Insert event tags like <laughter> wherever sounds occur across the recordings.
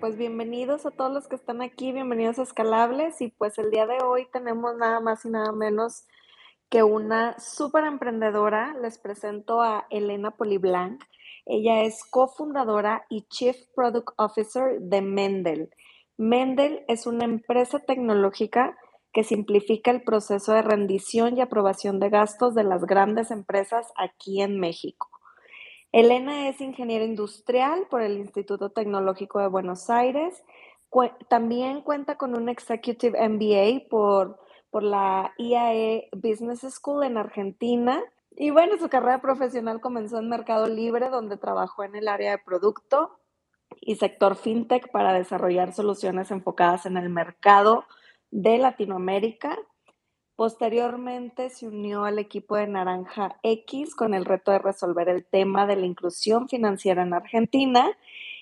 Pues bienvenidos a todos los que están aquí, bienvenidos a Escalables y pues el día de hoy tenemos nada más y nada menos que una súper emprendedora. Les presento a Elena Poliblanc. Ella es cofundadora y Chief Product Officer de Mendel. Mendel es una empresa tecnológica que simplifica el proceso de rendición y aprobación de gastos de las grandes empresas aquí en México. Elena es ingeniera industrial por el Instituto Tecnológico de Buenos Aires. también cuenta con un Executive MBA por, por la IAE Business School en Argentina. Y bueno, su carrera profesional comenzó en Mercado Libre, donde trabajó en el área de producto y sector fintech para desarrollar soluciones enfocadas en el mercado de Latinoamérica Posteriormente se unió al equipo de Naranja X con el reto de resolver el tema de la inclusión financiera en Argentina.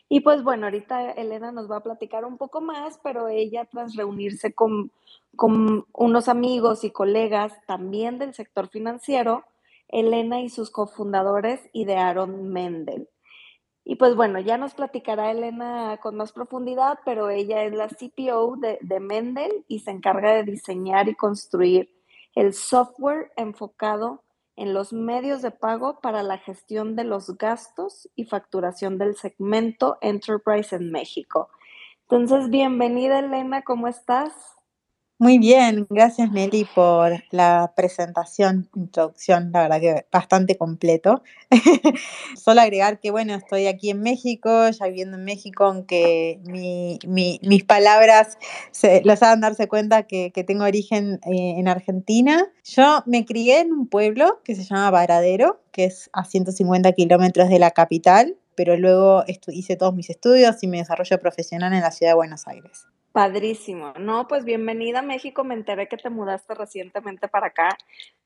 Y pues bueno, ahorita Elena nos va a platicar un poco más, pero ella tras reunirse con, con unos amigos y colegas también del sector financiero, Elena y sus cofundadores idearon Mendel. Y pues bueno, ya nos platicará Elena con más profundidad, pero ella es la CPO de, de Mendel y se encarga de diseñar y construir el software enfocado en los medios de pago para la gestión de los gastos y facturación del segmento Enterprise en México. Entonces, bienvenida Elena, ¿cómo estás? Muy bien, gracias Nelly por la presentación, introducción, la verdad que bastante completo. <laughs> Solo agregar que bueno, estoy aquí en México, ya viviendo en México, aunque mis palabras se, los hagan darse cuenta que, tengo origen eh, en Argentina. Yo me crié en un pueblo que se llama Varadero, que es a 150 kilómetros de la capital, pero luego hice todos mis estudios y mi desarrollo profesional en la ciudad de Buenos Aires. Padrísimo. No, pues bienvenida a México. Me enteré que te mudaste recientemente para acá.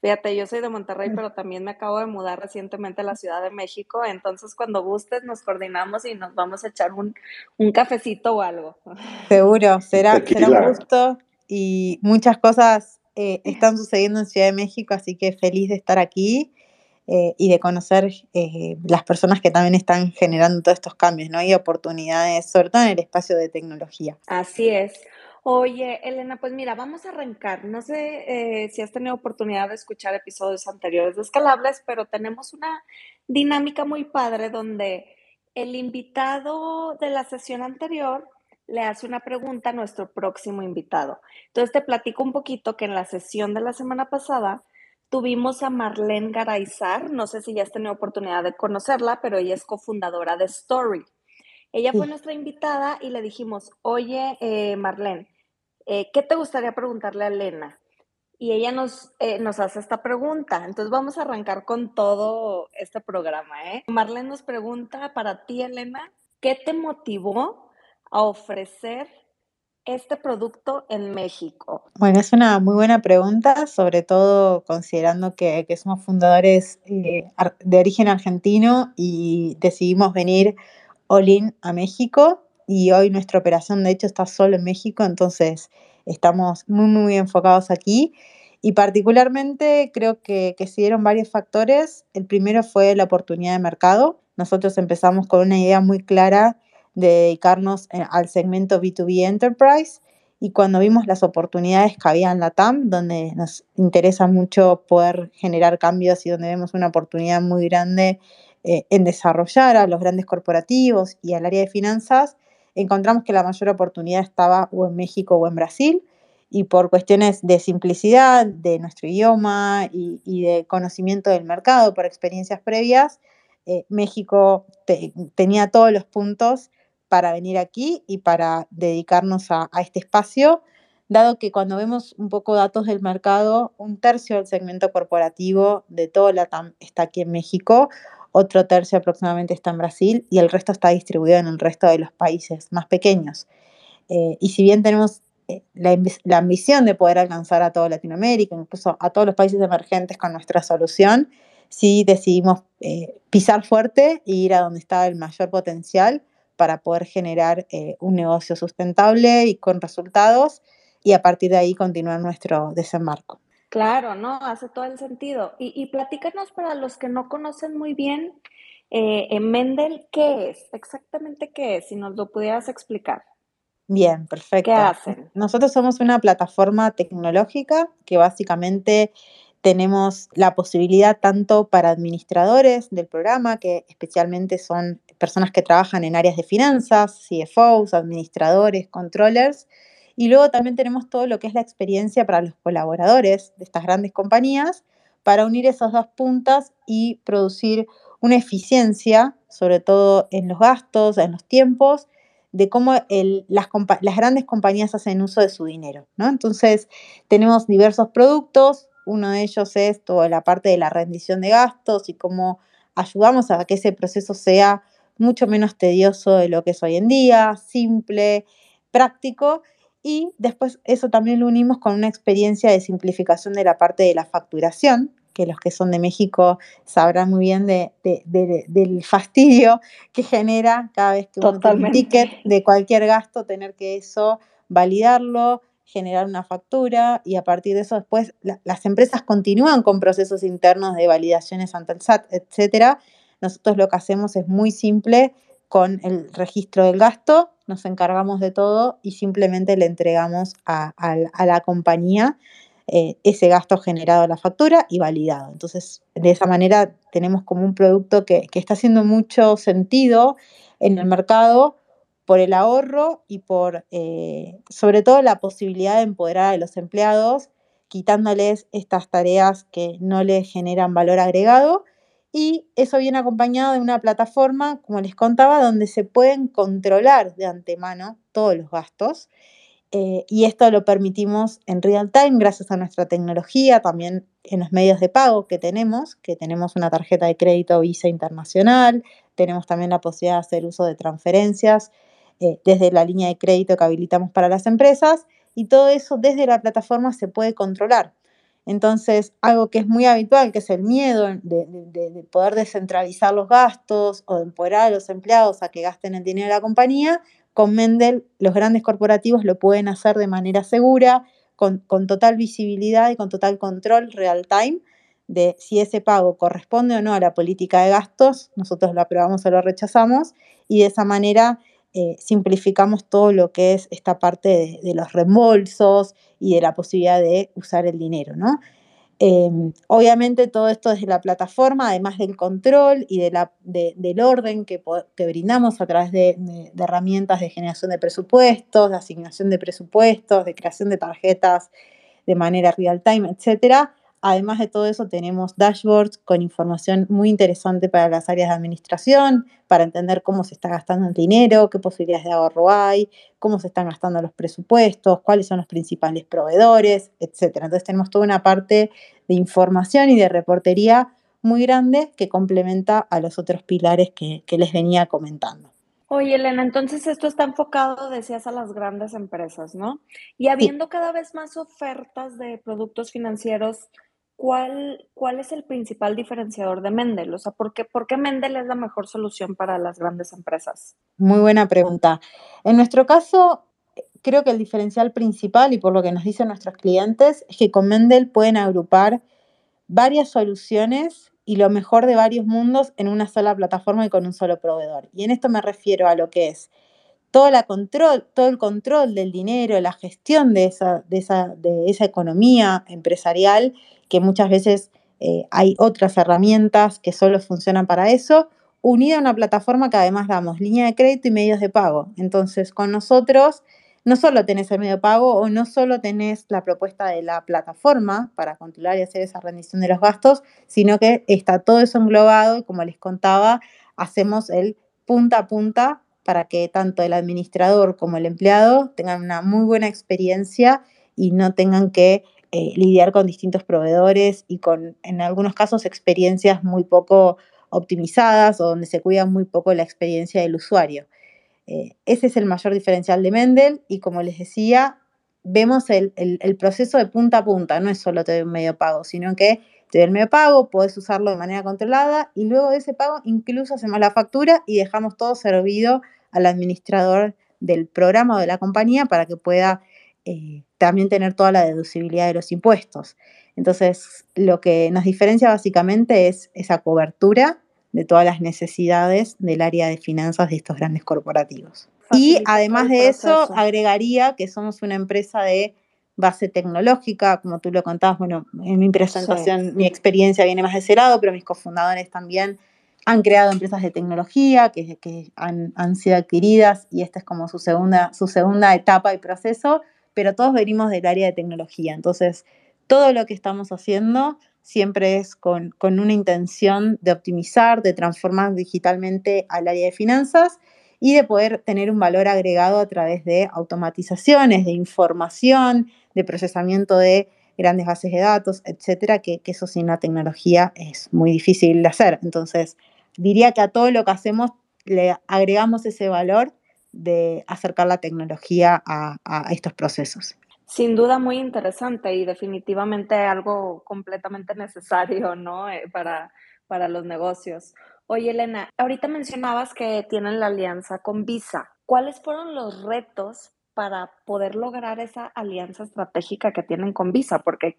Fíjate, yo soy de Monterrey, mm. pero también me acabo de mudar recientemente a la Ciudad de México. Entonces, cuando gustes, nos coordinamos y nos vamos a echar un, cafecito o algo. Seguro, <laughs> será, será un gusto. Y muchas cosas eh, <laughs> están sucediendo en Ciudad de México, así que feliz de estar aquí. Eh, y de conocer eh, las personas que también están generando todos estos cambios, ¿no? Y oportunidades, sobre todo en el espacio de tecnología. Así es. Oye, Elena, pues mira, vamos a arrancar. No sé eh, si has tenido oportunidad de escuchar episodios anteriores de Escalables, pero tenemos una dinámica muy padre donde el invitado de la sesión anterior le hace una pregunta a nuestro próximo invitado. Entonces te platico un poquito que en la sesión de la semana pasada tuvimos a Marlene Garaizar, no sé si ya has tenido oportunidad de conocerla, pero ella es cofundadora de Story. Ella fue nuestra invitada y le dijimos, oye, eh, Marlene, eh, ¿qué te gustaría preguntarle a Elena? Y ella nos, eh, nos hace esta pregunta. Entonces vamos a arrancar con todo este programa. ¿eh? Marlene nos pregunta para ti, Elena, ¿qué te motivó a ofrecer este producto en México? Bueno, es una muy buena pregunta, sobre todo considerando que, somos fundadores eh, de origen argentino y decidimos venir all in a México y hoy nuestra operación de hecho está solo en México, entonces estamos muy, muy enfocados aquí. Y particularmente creo que, que se dieron varios factores. El primero fue la oportunidad de mercado. Nosotros empezamos con una idea muy clara de dedicarnos eh, al segmento B2B Enterprise y cuando vimos las oportunidades que había en la TAM, donde nos interesa mucho poder generar cambios y donde vemos una oportunidad muy grande eh, en desarrollar a los grandes corporativos y al área de finanzas, encontramos que la mayor oportunidad estaba o en México o en Brasil y por cuestiones de simplicidad de nuestro idioma y, de conocimiento del mercado por experiencias previas, eh, México tenía todos los puntos para venir aquí y para dedicarnos a, este espacio, dado que cuando vemos un poco datos del mercado, un tercio del segmento corporativo de todo la TAM está aquí en México, otro tercio aproximadamente está en Brasil y el resto está distribuido en el resto de los países más pequeños. Eh, y si bien tenemos eh, la, ambición de poder alcanzar a toda Latinoamérica, incluso a todos los países emergentes con nuestra solución, sí decidimos eh, pisar fuerte e ir a donde estaba el mayor potencial para poder generar eh, un negocio sustentable y con resultados y a partir de ahí continuar nuestro desembarco. Claro, no, hace todo el sentido. Y, y platícanos para los que no conocen muy bien eh, en Mendel, ¿qué es? Exactamente qué es, si nos lo pudieras explicar. Bien, perfecto. ¿Qué hacen? Nosotros somos una plataforma tecnológica que básicamente tenemos la posibilidad tanto para administradores del programa, que especialmente son personas que trabajan en áreas de finanzas, CFOs, administradores, controllers, y luego también tenemos todo lo que es la experiencia para los colaboradores de estas grandes compañías para unir esas dos puntas y producir una eficiencia, sobre todo en los gastos, en los tiempos, de cómo las, grandes compañías hacen uso de su dinero. Entonces, tenemos diversos productos, uno de ellos es toda la parte de la rendición de gastos y cómo ayudamos a que ese proceso sea mucho menos tedioso de lo que es hoy en día, simple, práctico y después eso también lo unimos con una experiencia de simplificación de la parte de la facturación, que los que son de México sabrán muy bien de, de, de, del fastidio que genera cada vez que uno tiene un ticket de cualquier gasto, tener que eso validarlo, generar una factura y a partir de eso después la, las empresas continúan con procesos internos de validaciones ante el SAT, etcétera. Nosotros lo que hacemos es muy simple, con el registro del gasto, nos encargamos de todo y simplemente le entregamos a, a, la compañía eh, ese gasto generado a la factura y validado. Entonces, de esa manera tenemos como un producto que, que está haciendo mucho sentido en el mercado por el ahorro y por, eh, sobre todo, la posibilidad de empoderar a los empleados, quitándoles estas tareas que no les generan valor agregado y eso viene acompañado de una plataforma, como les contaba, donde se pueden controlar de antemano todos los gastos. Eh, y esto lo permitimos en real time gracias a nuestra tecnología, también en los medios de pago que tenemos, que tenemos una tarjeta de crédito Visa Internacional, tenemos también la posibilidad de hacer uso de transferencias eh, desde la línea de crédito que habilitamos para las empresas y todo eso desde la plataforma se puede controlar. Entonces, algo que es muy habitual, que es el miedo de, de, de, poder descentralizar los gastos o de empoderar a los empleados a que gasten el dinero de la compañía, con Mendel los grandes corporativos lo pueden hacer de manera segura, con, con total visibilidad y con total control real time de si ese pago corresponde o no a la política de gastos, nosotros lo aprobamos o lo rechazamos, y de esa manera eh, simplificamos todo lo que es esta parte de, los reembolsos y de la posibilidad de usar el dinero, ¿no? Eh, obviamente todo esto desde la plataforma, además del control y de la, de, del orden que, que, brindamos a través de, de, herramientas de generación de presupuestos, de asignación de presupuestos, de creación de tarjetas de manera real time, etcétera, Además de todo eso, tenemos dashboards con información muy interesante para las áreas de administración, para entender cómo se está gastando el dinero, qué posibilidades de ahorro hay, cómo se están gastando los presupuestos, cuáles son los principales proveedores, etc. Entonces tenemos toda una parte de información y de reportería muy grande que complementa a los otros pilares que, que les venía comentando. Oye, Elena, entonces esto está enfocado, decías, a las grandes empresas, ¿no? Y habiendo sí. cada vez más ofertas de productos financieros, ¿cuál, ¿cuál es el principal diferenciador de Mendel? O sea, ¿por qué, ¿por qué Mendel es la mejor solución para las grandes empresas? Muy buena pregunta. En nuestro caso, creo que el diferencial principal, y por lo que nos dicen nuestros clientes, es que con Mendel pueden agrupar varias soluciones y lo mejor de varios mundos en una sola plataforma y con un solo proveedor. Y en esto me refiero a lo que es todo, el control del dinero, la gestión de esa, de esa, de esa economía empresarial que muchas veces eh, hay otras herramientas que solo funcionan para eso, unida a una plataforma que además damos línea de crédito y medios de pago. Entonces, con nosotros no solo tenés el medio de pago o no solo tenés la propuesta de la plataforma para controlar y hacer esa rendición de los gastos, sino que está todo eso englobado y como les contaba, hacemos el punta a punta para que tanto el administrador como el empleado tengan una muy buena experiencia y no tengan que eh, lidiar con distintos proveedores y con, en algunos casos, experiencias muy poco optimizadas o donde se cuida muy poco la experiencia del usuario. Eh, ese es el mayor diferencial de Mendel y como les decía, vemos el, proceso de punta a punta, no es solo te doy un medio pago, sino que te doy el medio pago, puedes usarlo de manera controlada y luego de ese pago incluso hacemos la factura y dejamos todo servido al administrador del programa o de la compañía para que pueda eh, también tener toda la deducibilidad de los impuestos. Entonces, lo que nos diferencia básicamente es esa cobertura de todas las necesidades del área de finanzas de estos grandes corporativos. Y además de eso, agregaría que somos una empresa de base tecnológica, como tú lo contabas, bueno, en mi presentación, mi experiencia viene más de ese lado, pero mis cofundadores también han creado empresas de tecnología que, que han, han, sido adquiridas y esta es como su segunda, su segunda etapa y proceso, pero todos venimos del área de tecnología. Entonces, todo lo que estamos haciendo siempre es con, con una intención de optimizar, de transformar digitalmente al área de finanzas y de poder tener un valor agregado a través de automatizaciones, de información, de procesamiento de grandes bases de datos, etcétera, que, eso sin la tecnología es muy difícil de hacer. Entonces, diría que a todo lo que hacemos le agregamos ese valor de acercar la tecnología a, estos procesos. Sin duda muy interesante y definitivamente algo completamente necesario, ¿no? Eh, para, para los negocios. Oye, Elena, ahorita mencionabas que tienen la alianza con Visa. ¿Cuáles fueron los retos para poder lograr esa alianza estratégica que tienen con Visa? Porque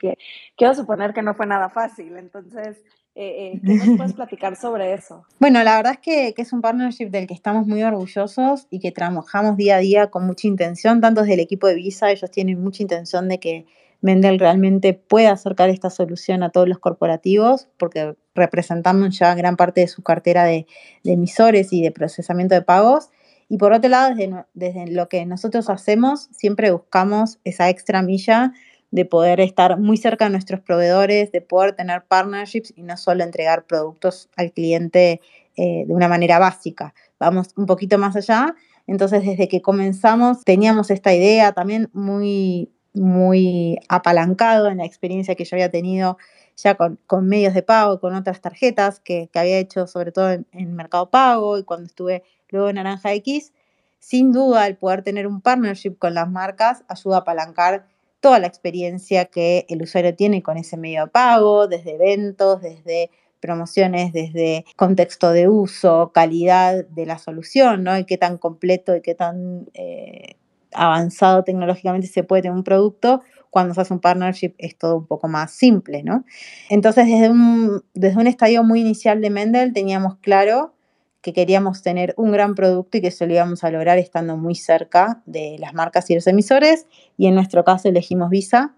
quiero suponer que no fue nada fácil. Entonces, eh, eh, ¿qué nos puedes <laughs> platicar sobre eso? Bueno, la verdad es que, que, es un partnership del que estamos muy orgullosos y que trabajamos día a día con mucha intención, tanto desde el equipo de Visa, ellos tienen mucha intención de que Mendel realmente puede acercar esta solución a todos los corporativos, porque representamos ya gran parte de su cartera de, emisores y de procesamiento de pagos. Y por otro lado, desde, desde, lo que nosotros hacemos, siempre buscamos esa extra milla de poder estar muy cerca de nuestros proveedores, de poder tener partnerships y no solo entregar productos al cliente eh, de una manera básica. Vamos un poquito más allá. Entonces, desde que comenzamos, teníamos esta idea también muy, muy apalancado en la experiencia que yo había tenido ya con, medios de pago, con otras tarjetas que, había hecho sobre todo en, Mercado Pago y cuando estuve luego Naranja X. Sin duda, el poder tener un partnership con las marcas ayuda a apalancar toda la experiencia que el usuario tiene con ese medio de pago, desde eventos, desde promociones, desde contexto de uso, calidad de la solución, ¿no? Y qué tan completo y qué tan eh, avanzado tecnológicamente se puede tener un producto, cuando se hace un partnership es todo un poco más simple, ¿no? Entonces, desde un, desde un estadio muy inicial de Mendel teníamos claro que queríamos tener un gran producto y que eso lo íbamos a lograr estando muy cerca de las marcas y los emisores, y en nuestro caso elegimos Visa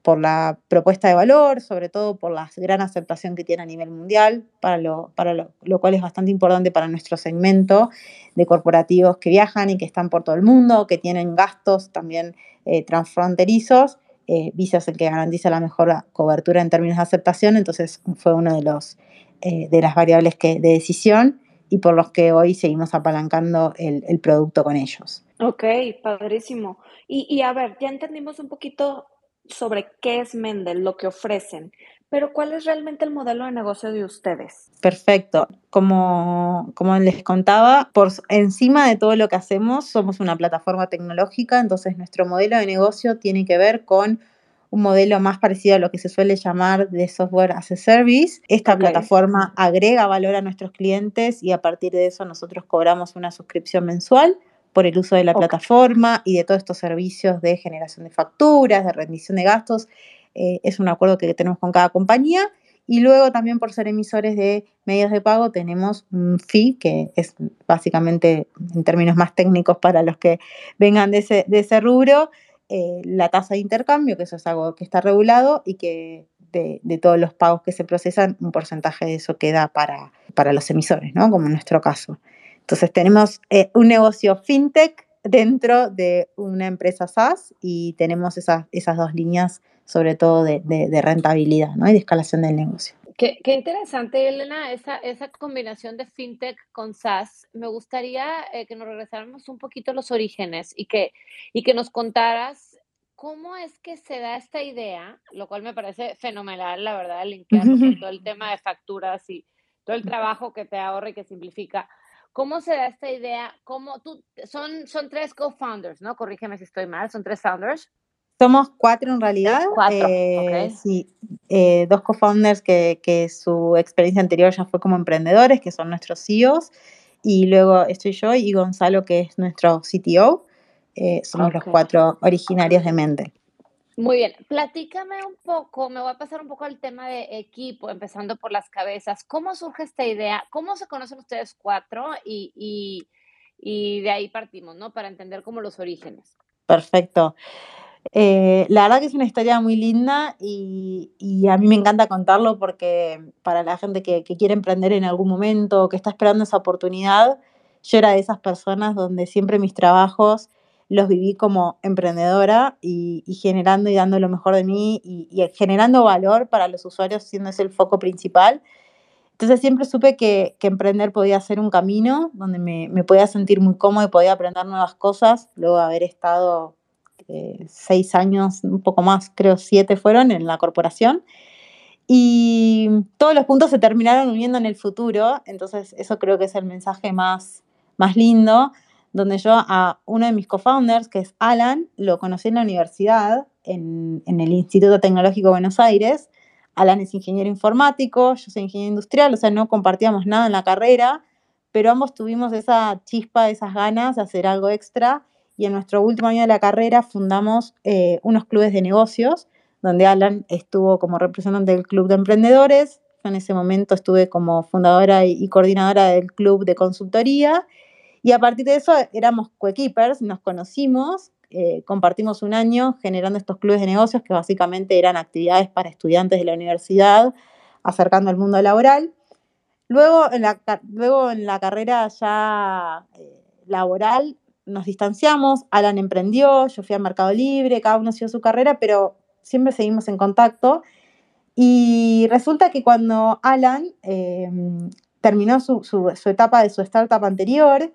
por la propuesta de valor, sobre todo por la gran aceptación que tiene a nivel mundial, para lo, para lo, cual es bastante importante para nuestro segmento de corporativos que viajan y que están por todo el mundo, que tienen gastos también eh, transfronterizos. Eh, Visa es el que garantiza la mejor cobertura en términos de aceptación, entonces fue uno de, los, eh, de las variables que, de decisión y por los que hoy seguimos apalancando el, el producto con ellos. Ok, padrísimo. Y, y a ver, ya entendimos un poquito sobre qué es Mendel, lo que ofrecen, pero ¿cuál es realmente el modelo de negocio de ustedes? Perfecto. Como, como les contaba, por encima de todo lo que hacemos, somos una plataforma tecnológica, entonces nuestro modelo de negocio tiene que ver con un modelo más parecido a lo que se suele llamar de software as a service. Esta plataforma agrega valor a nuestros clientes y a partir de eso nosotros cobramos una suscripción mensual por el uso de la plataforma y de todos estos servicios de generación de facturas, de rendición de gastos. Eh, es un acuerdo que tenemos con cada compañía. Y luego también por ser emisores de medios de pago tenemos un fee, que es básicamente en términos más técnicos para los que vengan de ese, de ese rubro, eh, la tasa de intercambio, que eso es algo que está regulado y que de, de, todos los pagos que se procesan, un porcentaje de eso queda para, para los emisores, ¿no? Como en nuestro caso. Entonces tenemos eh, un negocio fintech dentro de una empresa SaaS y tenemos esas, esas dos líneas sobre todo de, rentabilidad ¿no? y de escalación del negocio. Qué, qué, interesante, Elena, esa, esa combinación de fintech con SaaS. Me gustaría eh, que nos regresáramos un poquito a los orígenes y que, y que nos contaras cómo es que se da esta idea, lo cual me parece fenomenal, la verdad, linkearlo con todo el tema de facturas y todo el trabajo que te ahorra y que simplifica. ¿Cómo se da esta idea? ¿Cómo tú, son, son tres co-founders, ¿no? Corrígeme si estoy mal, son tres founders. Somos cuatro en realidad. Cuatro, eh, okay. Sí, eh, dos co-founders que, que, su experiencia anterior ya fue como emprendedores, que son nuestros CEOs, y luego estoy yo y Gonzalo, que es nuestro CTO. Eh, somos okay. los cuatro originarios de Mendel. Muy bien, platícame un poco, me voy a pasar un poco al tema de equipo, empezando por las cabezas. ¿Cómo surge esta idea? ¿Cómo se conocen ustedes cuatro? Y, y, y de ahí partimos, ¿no? Para entender como los orígenes. Perfecto. Eh, la verdad que es una historia muy linda y, y, a mí me encanta contarlo porque para la gente que, que, quiere emprender en algún momento, que está esperando esa oportunidad, yo era de esas personas donde siempre mis trabajos los viví como emprendedora y, generando y dando lo mejor de mí y, generando valor para los usuarios, siendo ese el foco principal. Entonces siempre supe que, que emprender podía ser un camino donde me, me, podía sentir muy cómodo y podía aprender nuevas cosas, luego de haber estado eh, seis años, un poco más, creo siete fueron en la corporación. Y todos los puntos se terminaron uniendo en el futuro, entonces eso creo que es el mensaje más, más lindo, donde yo a uno de mis co-founders, que es Alan, lo conocí en la universidad, en, en, el Instituto Tecnológico Buenos Aires. Alan es ingeniero informático, yo soy ingeniero industrial, o sea, no compartíamos nada en la carrera, pero ambos tuvimos esa chispa, esas ganas de hacer algo extra y en nuestro último año de la carrera fundamos eh, unos clubes de negocios, donde Alan estuvo como representante del Club de Emprendedores, en ese momento estuve como fundadora y coordinadora del Club de Consultoría, y a partir de eso éramos coequippers, nos conocimos, eh, compartimos un año generando estos clubes de negocios que básicamente eran actividades para estudiantes de la universidad, acercando al mundo laboral. Luego en la, luego en la carrera ya eh, laboral nos distanciamos, Alan emprendió, yo fui al Mercado Libre, cada uno siguió su carrera, pero siempre seguimos en contacto. Y resulta que cuando Alan eh, terminó su, su, su, etapa de su startup anterior,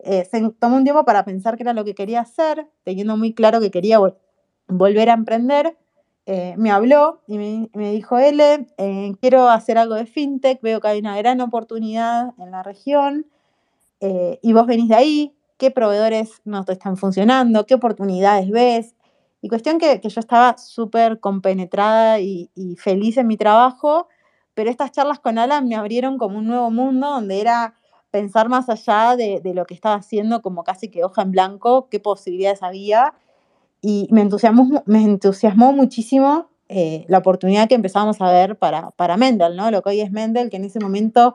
eh, se tomó un tiempo para pensar qué era lo que quería hacer, teniendo muy claro que quería vol volver a emprender. Eh, me habló y me, me dijo, L, eh, quiero hacer algo de fintech, veo que hay una gran oportunidad en la región y vos venís de ahí, qué proveedores no te están funcionando, qué oportunidades ves. Y cuestión que, que yo estaba súper compenetrada y, y, feliz en mi trabajo, pero estas charlas con Alan me abrieron como un nuevo mundo donde era pensar más allá de, de, lo que estaba haciendo como casi que hoja en blanco, qué posibilidades había. Y me entusiasmó, me entusiasmó muchísimo eh, la oportunidad que empezamos a ver para, para Mendel, ¿no? lo que hoy es Mendel, que en ese momento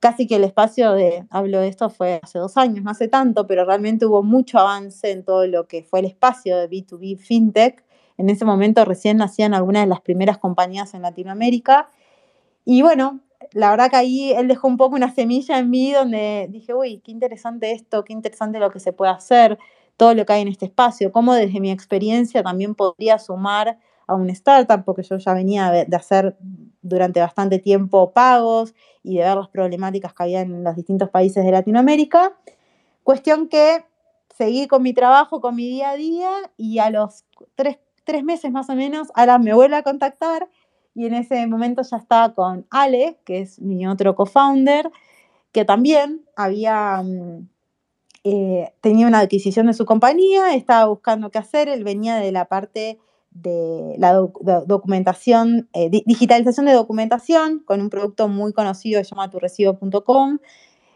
casi que el espacio de, hablo de esto fue hace dos años, no hace tanto, pero realmente hubo mucho avance en todo lo que fue el espacio de B2B FinTech. En ese momento recién nacían algunas de las primeras compañías en Latinoamérica. Y bueno, la verdad que ahí él dejó un poco una semilla en mí donde dije, uy, qué interesante esto, qué interesante lo que se puede hacer, todo lo que hay en este espacio, cómo desde mi experiencia también podría sumar a un startup, porque yo ya venía de hacer durante bastante tiempo pagos y de ver las problemáticas que había en los distintos países de Latinoamérica. Cuestión que seguí con mi trabajo, con mi día a día y a los tres, tres meses más o menos, ahora me vuelve a contactar y en ese momento ya estaba con Ale, que es mi otro co-founder, que también había eh, tenía una adquisición de su compañía, estaba buscando qué hacer, él venía de la parte de la documentación, eh, digitalización de documentación con un producto muy conocido que se llama turrecibo.com.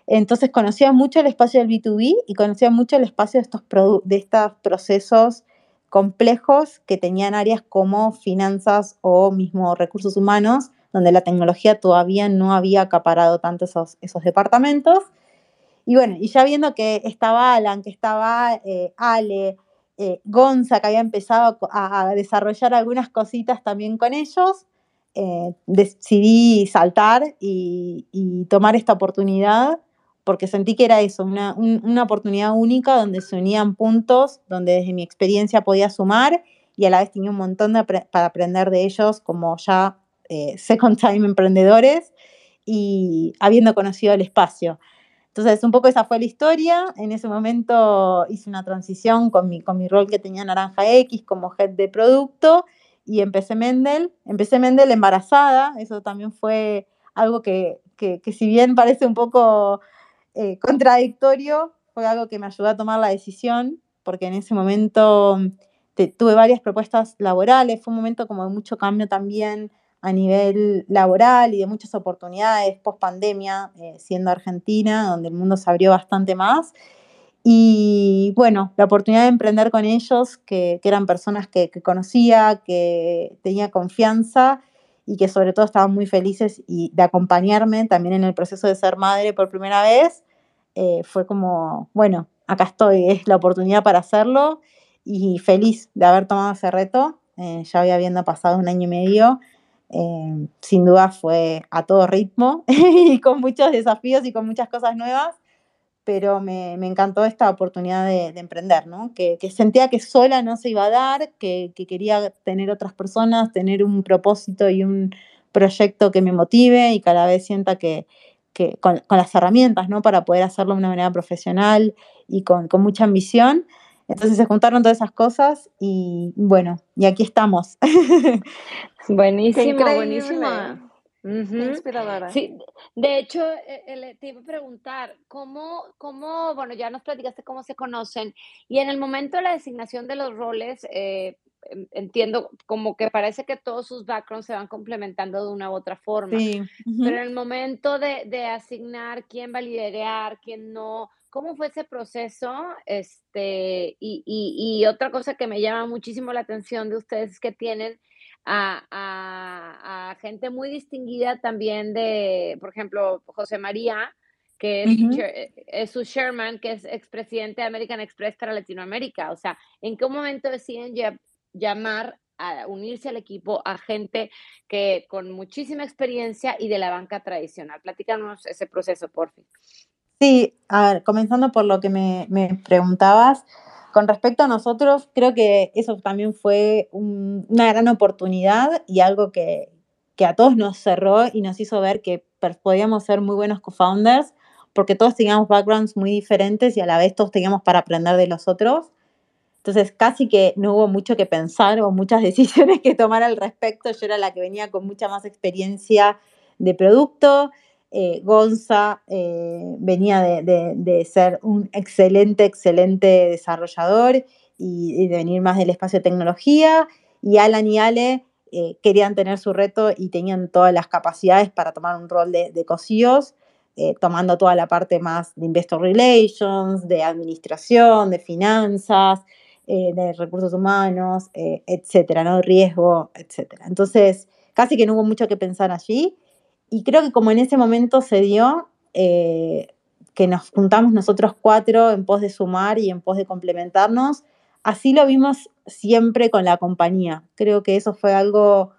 Entonces conocía mucho el espacio del B2B y conocía mucho el espacio de estos, de estos procesos complejos que tenían áreas como finanzas o mismo recursos humanos, donde la tecnología todavía no había acaparado tanto esos, esos departamentos. Y bueno, y ya viendo que estaba Alan, que estaba eh, Ale, eh, Gonza, que había empezado a, a, desarrollar algunas cositas también con ellos, eh, decidí saltar y, y, tomar esta oportunidad porque sentí que era eso, una, un, una oportunidad única donde se unían puntos, donde desde mi experiencia podía sumar y a la vez tenía un montón de, para aprender de ellos como ya eh, second time <laughs> emprendedores y habiendo conocido el espacio. Entonces, un poco esa fue la historia. En ese momento hice una transición con mi, con mi rol que tenía Naranja X como head de producto y empecé Mendel. Empecé Mendel embarazada, eso también fue algo que, que, si bien parece un poco eh, contradictorio, fue algo que me ayudó a tomar la decisión, porque en ese momento tuve varias propuestas laborales, fue un momento como de mucho cambio también a nivel laboral y de muchas oportunidades post pandemia, eh, siendo Argentina, donde el mundo se abrió bastante más. Y bueno, la oportunidad de emprender con ellos, que, eran personas que, conocía, que tenía confianza y que sobre todo estaban muy felices y de acompañarme también en el proceso de ser madre por primera vez, eh, fue como, bueno, acá estoy, es la oportunidad para hacerlo y feliz de haber tomado ese reto. Eh, ya había habiendo pasado un año y medio eh, sin duda fue a todo ritmo <laughs> y con muchos desafíos y con muchas cosas nuevas, pero me, me encantó esta oportunidad de, emprender, ¿no? Que, que, sentía que sola no se iba a dar, que, que, quería tener otras personas, tener un propósito y un proyecto que me motive y cada vez sienta que, con, con, las herramientas, ¿no? Para poder hacerlo de una manera profesional y con, con mucha ambición. Entonces se juntaron todas esas cosas y bueno, y aquí estamos. <laughs> Buenísimo, buenísimo. Inspiradora. Sí, de hecho, eh, te iba a preguntar, ¿cómo, ¿cómo, bueno, ya nos platicaste cómo se conocen y en el momento de la designación de los roles, eh, entiendo como que parece que todos sus backgrounds se van complementando de una u otra forma, sí. pero en el momento de, de, asignar quién va a liderar, quién no, ¿cómo fue ese proceso? Este, y, y, y otra cosa que me llama muchísimo la atención de ustedes es que tienen a, gente muy distinguida también de, por ejemplo, José María, que es, su chairman, que es expresidente de American Express para Latinoamérica. O sea, ¿en qué momento deciden llamar a unirse al equipo a gente que con muchísima experiencia y de la banca tradicional? Platícanos ese proceso, por fin. Sí, a ver, comenzando por lo que me, me preguntabas, con respecto a nosotros, creo que eso también fue una gran oportunidad y algo que, a todos nos cerró y nos hizo ver que podíamos ser muy buenos co-founders porque todos teníamos backgrounds muy diferentes y a la vez todos teníamos para aprender de los otros. Entonces casi que no hubo mucho que pensar o muchas <laughs> decisiones que tomar al respecto. Yo era la que venía con mucha más experiencia de producto eh, Gonza eh, venía de, ser un excelente, excelente desarrollador y, de venir más del espacio de tecnología. Y Alan y Ale eh, querían tener su reto y tenían todas las capacidades para tomar un rol de, de cosíos, tomando toda la parte más de investor relations, de administración, de finanzas, de recursos humanos, etcétera, ¿no? Riesgo, etcétera. Entonces, casi que no hubo mucho que pensar allí y creo que como en ese momento se dio, eh, que nos juntamos nosotros cuatro en pos de sumar y en pos de complementarnos, así lo vimos siempre con la compañía. Creo que eso fue algo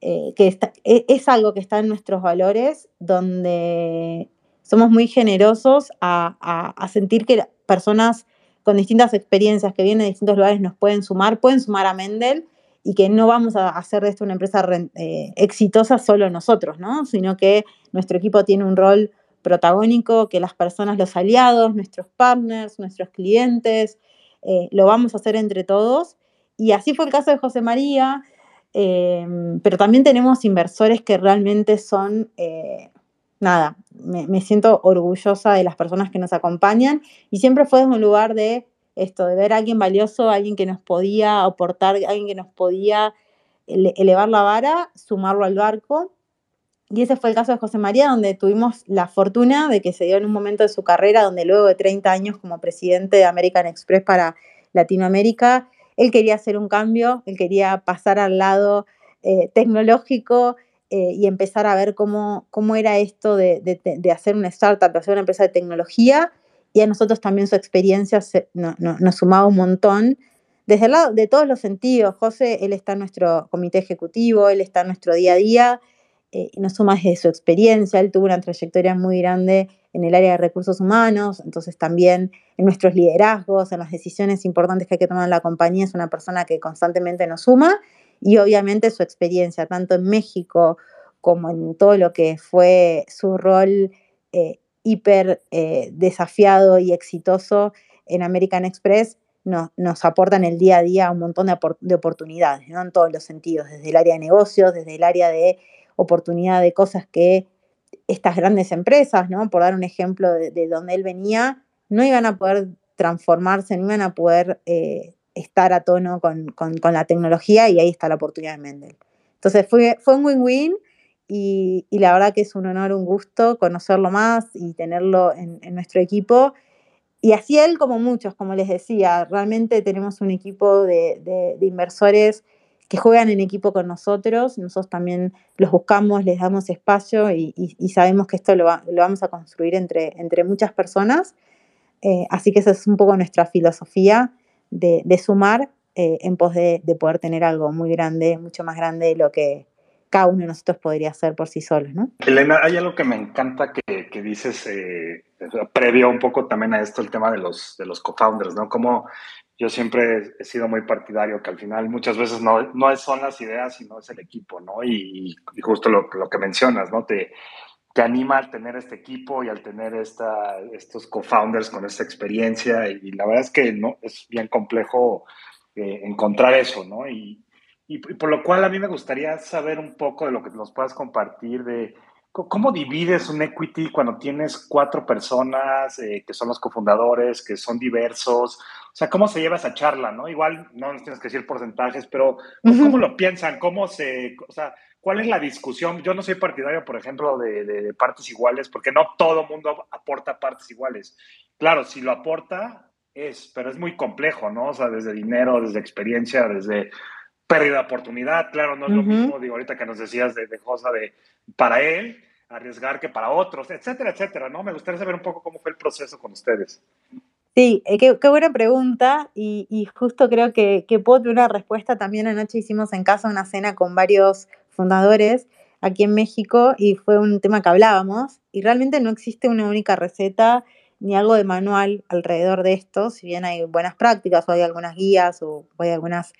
eh, que e, es algo que está en nuestros valores, donde somos muy generosos a, a sentir que personas con distintas experiencias que vienen de distintos lugares nos pueden sumar, pueden sumar a Mendel y que no vamos a hacer de esto una empresa eh, exitosa solo nosotros, ¿no? Sino que nuestro equipo tiene un rol protagónico, que las personas, los aliados, nuestros partners, nuestros clientes, eh, lo vamos a hacer entre todos. Y así fue el caso de José María, em, pero también tenemos inversores que realmente son, eh, nada, me, me siento orgullosa de las personas que nos acompañan y siempre fue desde un lugar de esto, de ver a alguien valioso, alguien que nos podía aportar, alguien que nos podía elevar la vara, sumarlo al barco. Y ese fue el caso de José María, donde tuvimos la fortuna de que se dio en un momento de su carrera, donde luego de 30 años como presidente de American Express para Latinoamérica, él quería hacer un cambio, él quería pasar al lado eh, tecnológico eh, y empezar a ver cómo, cómo era esto de, de, hacer una startup, de hacer una empresa de tecnología y a nosotros también su experiencia nos sumaba un montón. Desde el lado de todos los sentidos, José, él está en nuestro comité ejecutivo, él está en nuestro día a día, eh, nos suma desde su experiencia, él tuvo una trayectoria muy grande en el área de recursos humanos, entonces también en nuestros liderazgos, en las decisiones importantes que hay que tomar en la compañía, es una persona que constantemente nos suma. y obviamente su experiencia, tanto en México como en todo lo que fue su rol eh, hiper eh, desafiado y exitoso en American Express, nos aportan el día a día un montón de, oportunidades, ¿no? en todos los sentidos, desde el área de negocios, desde el área de oportunidad de cosas que estas grandes empresas, ¿no? por dar un ejemplo de, donde él venía, no iban a poder transformarse, no iban a poder eh, estar a tono con, la tecnología y ahí está la oportunidad de Mendel. Entonces fue, fue un win-win y, la verdad que es un honor, un gusto conocerlo más y tenerlo en, nuestro equipo. Y así él como muchos, como les decía, realmente tenemos un equipo de, inversores que juegan en equipo con nosotros, nosotros también los buscamos, les damos espacio y, sabemos que esto lo, vamos a construir entre, entre muchas personas. Eh, así que esa es un poco nuestra filosofía de, sumar eh, en pos de, poder tener algo muy grande, mucho más grande de lo que cada uno de nosotros podría hacer por sí solos, ¿no? Elena, hay algo que me encanta que, que dices eh, previo un poco también a esto, el tema de los, de los co-founders, ¿no? Como yo siempre he sido muy partidario que al final muchas veces no, no son las ideas, sino es el equipo, ¿no? Y, justo lo, lo, que mencionas, ¿no? Te, te anima al tener este equipo y al tener esta, estos co-founders con esta experiencia. Y, la verdad es que no, es bien complejo eh, encontrar eso, ¿no? Y, y, por lo cual a mí me gustaría saber un poco de lo que nos puedas compartir de cómo divides un equity cuando tienes cuatro personas eh, que son los cofundadores, que son diversos. O sea, ¿cómo se lleva esa charla, no? Igual no nos tienes que decir porcentajes, pero ¿cómo lo piensan? ¿Cómo se...? O sea, ¿Cuál es la discusión? Yo no soy partidario, por ejemplo, de, partes iguales, porque no todo mundo aporta partes iguales. Claro, si lo aporta, es, pero es muy complejo, ¿no? O sea, desde dinero, desde experiencia, desde pérdida de oportunidad. Claro, no es lo mismo, digo, ahorita que nos decías de, de Josa, de para él, arriesgar que para otros, etcétera, etcétera, ¿no? Me gustaría saber un poco cómo fue el proceso con ustedes. Sí, eh, qué, buena pregunta y, justo creo que, que puedo tener una respuesta. También anoche hicimos en casa una cena con varios fundadores aquí en México y fue un tema que hablábamos y realmente no existe una única receta ni algo de manual alrededor de esto, si bien hay buenas prácticas o hay algunas guías o hay algunas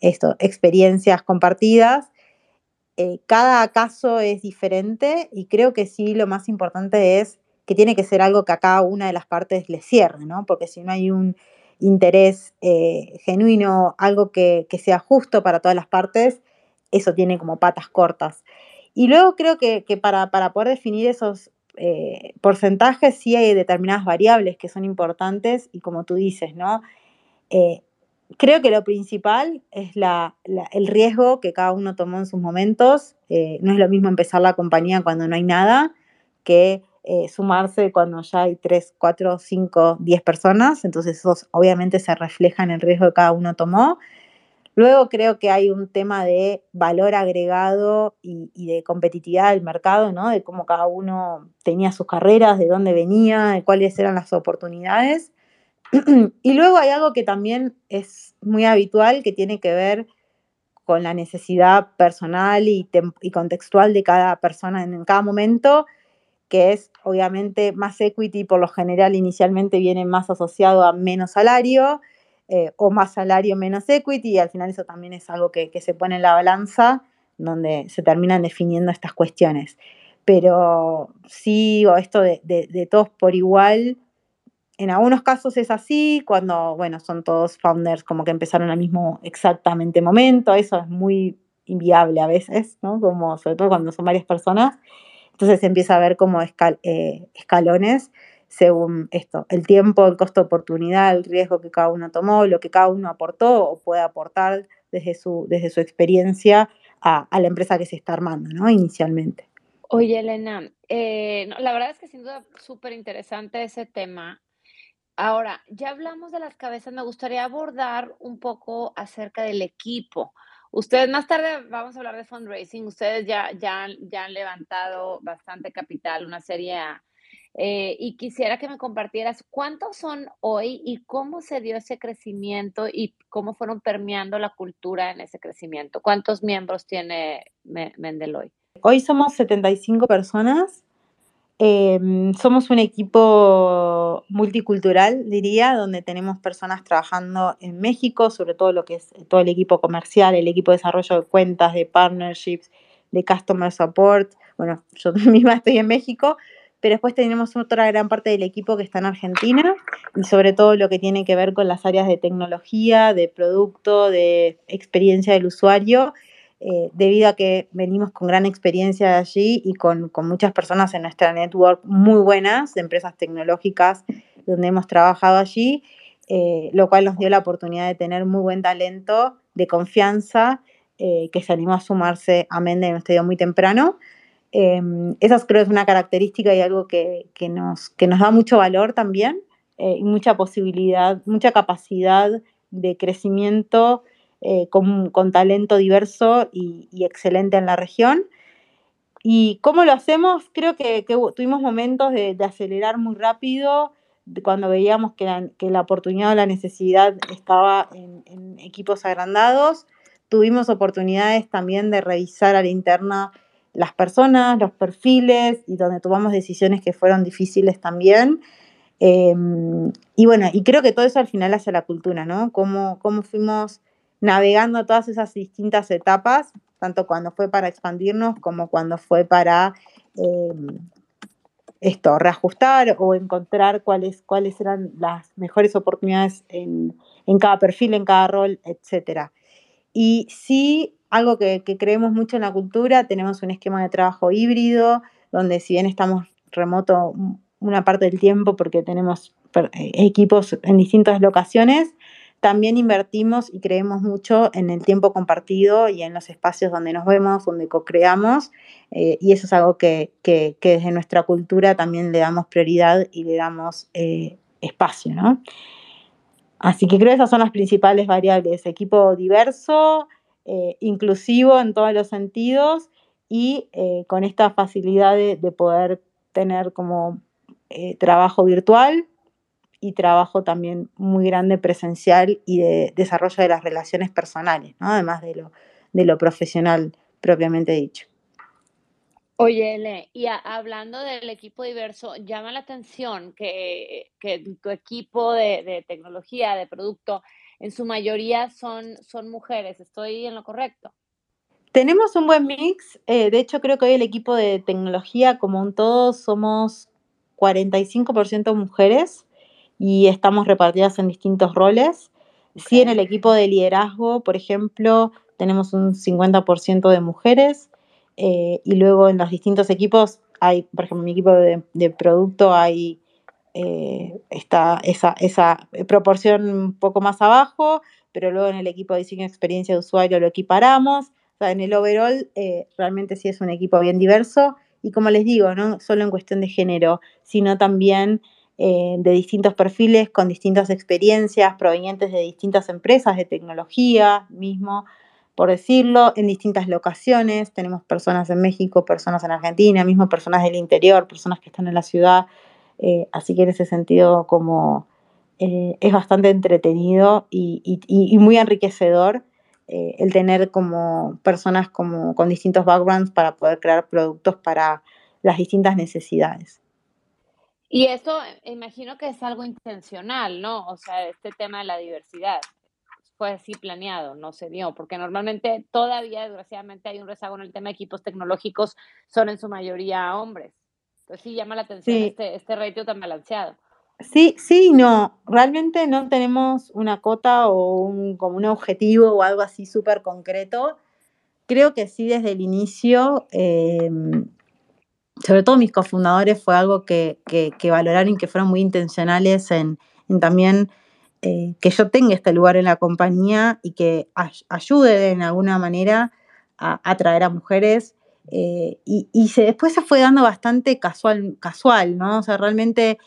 esto, experiencias compartidas, eh, cada caso es diferente y creo que sí lo más importante es que tiene que ser algo que a cada una de las partes le cierre, ¿no? Porque si no hay un interés eh, genuino, algo que, que, sea justo para todas las partes, eso tiene como patas cortas. Y luego creo que, para, poder definir esos eh, porcentajes sí hay determinadas variables que son importantes y como tú dices, ¿no? Eh, creo que lo principal es el riesgo que cada uno tomó en sus momentos. Eh, no es lo mismo empezar la compañía cuando no hay nada que sumarse cuando ya hay 3, 4, 5, 10 personas. Entonces eso obviamente se refleja en el riesgo que cada uno tomó. Luego creo que hay un tema de valor agregado y, de competitividad del mercado, ¿no? De cómo cada uno tenía sus carreras, de dónde venía, de cuáles eran las oportunidades. <clears throat> y luego hay algo que también es muy habitual, que tiene que ver con la necesidad personal y, y contextual de cada persona en cada momento, que es obviamente más equity, por lo general inicialmente viene más asociado a menos salario eh, o más salario menos equity, y al final eso también es algo que, se pone en la balanza, donde se terminan definiendo estas cuestiones. Pero sí, o esto de, todos por igual, en algunos casos es así, cuando, bueno, son todos founders como que empezaron al mismo exactamente momento, eso es muy inviable a veces, ¿no? Como sobre todo cuando son varias personas. Entonces se empieza a ver como eh, escalones según esto, el tiempo, el costo de oportunidad, el riesgo que cada uno tomó, lo que cada uno aportó o puede aportar desde su, desde su experiencia a, la empresa que se está armando, ¿no? Inicialmente. Oye, Elena, eh, la verdad es que sin duda súper interesante ese tema. Ahora, ya hablamos de las cabezas, me gustaría abordar un poco acerca del equipo. Ustedes más tarde vamos a hablar de fundraising. Ustedes ya, ya, ya han levantado bastante capital, una serie A eh, y quisiera que me compartieras cuántos son hoy y cómo se dio ese crecimiento y cómo fueron permeando la cultura en ese crecimiento. ¿Cuántos miembros tiene Mendel hoy? Hoy somos 75 personas. Em, somos un equipo multicultural, diría, donde tenemos personas trabajando en México, sobre todo lo que es todo el equipo comercial, el equipo de desarrollo de cuentas, de partnerships, de customer support. Bueno, yo <laughs> misma estoy en México, pero después tenemos otra gran parte del equipo que está en Argentina y sobre todo lo que tiene que ver con las áreas de tecnología, de producto, de experiencia del usuario eh, debido a que venimos con gran experiencia de allí y con, con, muchas personas en nuestra network muy buenas de empresas tecnológicas donde hemos trabajado allí, eh, lo cual nos dio la oportunidad de tener muy buen talento, de confianza, eh, que se animó a sumarse a Mende en un estadio muy temprano. Em, esa creo es una característica y algo que, que, nos, que nos da mucho valor también y mucha posibilidad, mucha capacidad de crecimiento eh, con, talento diverso y, excelente en la región. ¿Y cómo lo hacemos? Creo que, tuvimos momentos de, acelerar muy rápido cuando veíamos que la, oportunidad o la necesidad estaba en, equipos agrandados. Tuvimos oportunidades también de revisar a la interna las personas, los perfiles y donde tomamos decisiones que fueron difíciles también. Em, y bueno, y creo que todo eso al final hace la cultura, ¿no? Cómo, cómo fuimos navegando todas esas distintas etapas, tanto cuando fue para expandirnos como cuando fue para em, esto, reajustar o encontrar cuáles, cuáles eran las mejores oportunidades en, cada perfil, en cada rol, etc. Y sí, algo que, creemos mucho en la cultura, tenemos un esquema de trabajo híbrido, donde si bien estamos remoto una parte del tiempo porque tenemos eh, equipos en distintas locaciones, también invertimos y creemos mucho en el tiempo compartido y en los espacios donde nos vemos, donde co-creamos, eh, y eso es algo que, desde nuestra cultura también le damos prioridad y le damos eh, espacio, ¿no? Así que creo que esas son las principales variables, equipo diverso, eh, inclusivo en todos los sentidos y con esta facilidad de poder tener como trabajo virtual, y trabajo también muy grande presencial y de desarrollo de las relaciones personales, ¿no? además de lo, de lo profesional propiamente dicho. Oye, Ele, y hablando del equipo diverso, llama la atención que, que tu equipo de, de, tecnología, de producto, en su mayoría son, son mujeres. ¿Estoy en lo correcto? Tenemos un buen mix. Eh, de hecho, creo que hoy el equipo de tecnología, como un todo, somos 45% mujeres y estamos repartidas en distintos roles. Sí, en el equipo de liderazgo, por ejemplo, tenemos un 50% de mujeres eh, y luego en los distintos equipos hay, por ejemplo, en mi equipo de, producto hay eh, esa, esa, proporción un poco más abajo, pero luego en el equipo de diseño de experiencia de usuario lo equiparamos. O sea, en el overall eh, realmente sí es un equipo bien diverso y como les digo, no solo en cuestión de género, sino también eh, de distintos perfiles, con distintas experiencias, provenientes de distintas empresas de tecnología, mismo, por decirlo, en distintas locaciones. Tenemos personas en México, personas en Argentina, mismo personas del interior, personas que están en la ciudad. Eh, así que en ese sentido, como eh, es bastante entretenido y, muy enriquecedor el tener como personas como, con distintos backgrounds para poder crear productos para las distintas necesidades. Y eso imagino que es algo intencional, ¿no? O sea, este tema de la diversidad fue así planeado, no se dio, porque normalmente todavía, desgraciadamente, hay un rezago en el tema de equipos tecnológicos, son en su mayoría hombres. Entonces sí llama la atención este, este ratio tan balanceado. Sí, sí, no, realmente no tenemos una cota o un, como un objetivo o algo así súper concreto. Creo que sí desde el inicio eh, sobre todo mis cofundadores, fue algo que, valoraron y que fueron muy intencionales en, también eh, que yo tenga este lugar en la compañía y que ayude de en alguna manera a atraer a mujeres. Eh, y, después se fue dando bastante casual, casual, ¿no? O sea, realmente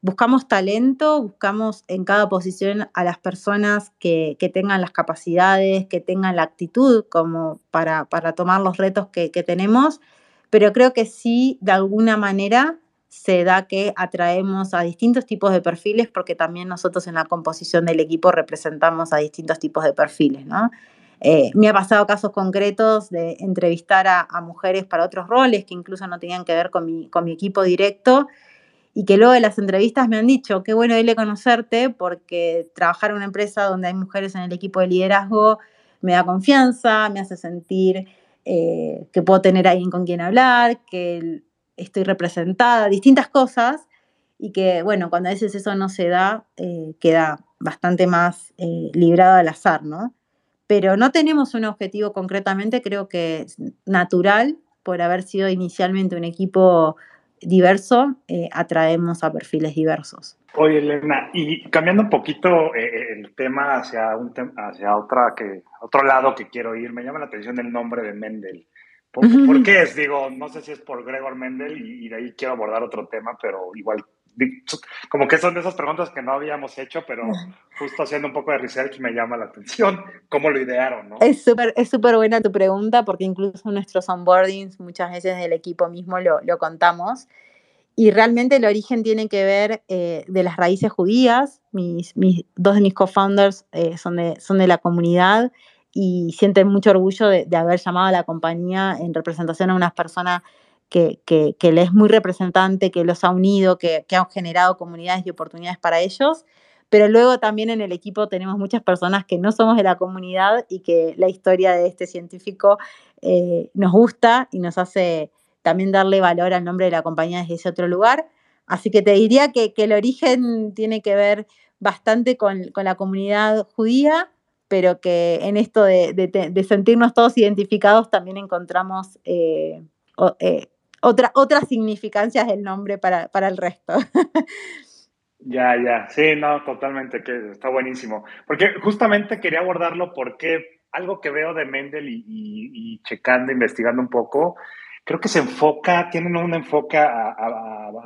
buscamos talento, buscamos en cada posición a las personas que, tengan las capacidades, que tengan la actitud como para, tomar los retos que, que tenemos pero creo que sí, de alguna manera, se da que atraemos a distintos tipos de perfiles porque también nosotros en la composición del equipo representamos a distintos tipos de perfiles, ¿no? Eh, me ha pasado casos concretos de entrevistar a, mujeres para otros roles que incluso no tenían que ver con mi, con mi equipo directo y que luego de las entrevistas me han dicho, qué bueno irle conocerte porque trabajar en una empresa donde hay mujeres en el equipo de liderazgo me da confianza, me hace sentir eh, que puedo tener alguien con quien hablar, que estoy representada, distintas cosas y que, bueno, cuando a veces eso no se da, eh, queda bastante más eh, librado al azar, ¿no? Pero no tenemos un objetivo concretamente, creo que es natural, por haber sido inicialmente un equipo diverso, eh, atraemos a perfiles diversos. Oye, Elena, y cambiando un poquito el tema hacia, un hacia otra que, otro lado que quiero ir, me llama la atención el nombre de Mendel. ¿Por, qué es? Digo, no sé si es por Gregor Mendel y, de ahí quiero abordar otro tema, pero igual como que son de esas preguntas que no habíamos hecho, pero justo haciendo un poco de research me llama la atención cómo lo idearon, ¿no? Es súper es súper buena tu pregunta porque incluso nuestros onboardings muchas veces del equipo mismo lo, lo contamos. Y realmente el origen tiene que ver eh, de las raíces judías. Mis, mis dos de mis co-founders eh, son, de, son de la comunidad y sienten mucho orgullo de, de haber llamado a la compañía en representación a unas personas que, que, le es muy representante, que los ha unido, que, que han generado comunidades y oportunidades para ellos. Pero luego también en el equipo tenemos muchas personas que no somos de la comunidad y que la historia de este científico eh, nos gusta y nos hace también darle valor al nombre de la compañía desde ese otro lugar. Así que te diría que, que el origen tiene que ver bastante con, con, la comunidad judía, pero que en esto de, de, sentirnos todos identificados también encontramos eh, eh, otra, otras significancias del nombre para, para el resto. <laughs> Ya, ya, sí, no, totalmente, que está buenísimo. Porque justamente quería abordarlo porque algo que veo de Mendel y, checando, investigando un poco, creo que se enfoca, tienen un enfoque a,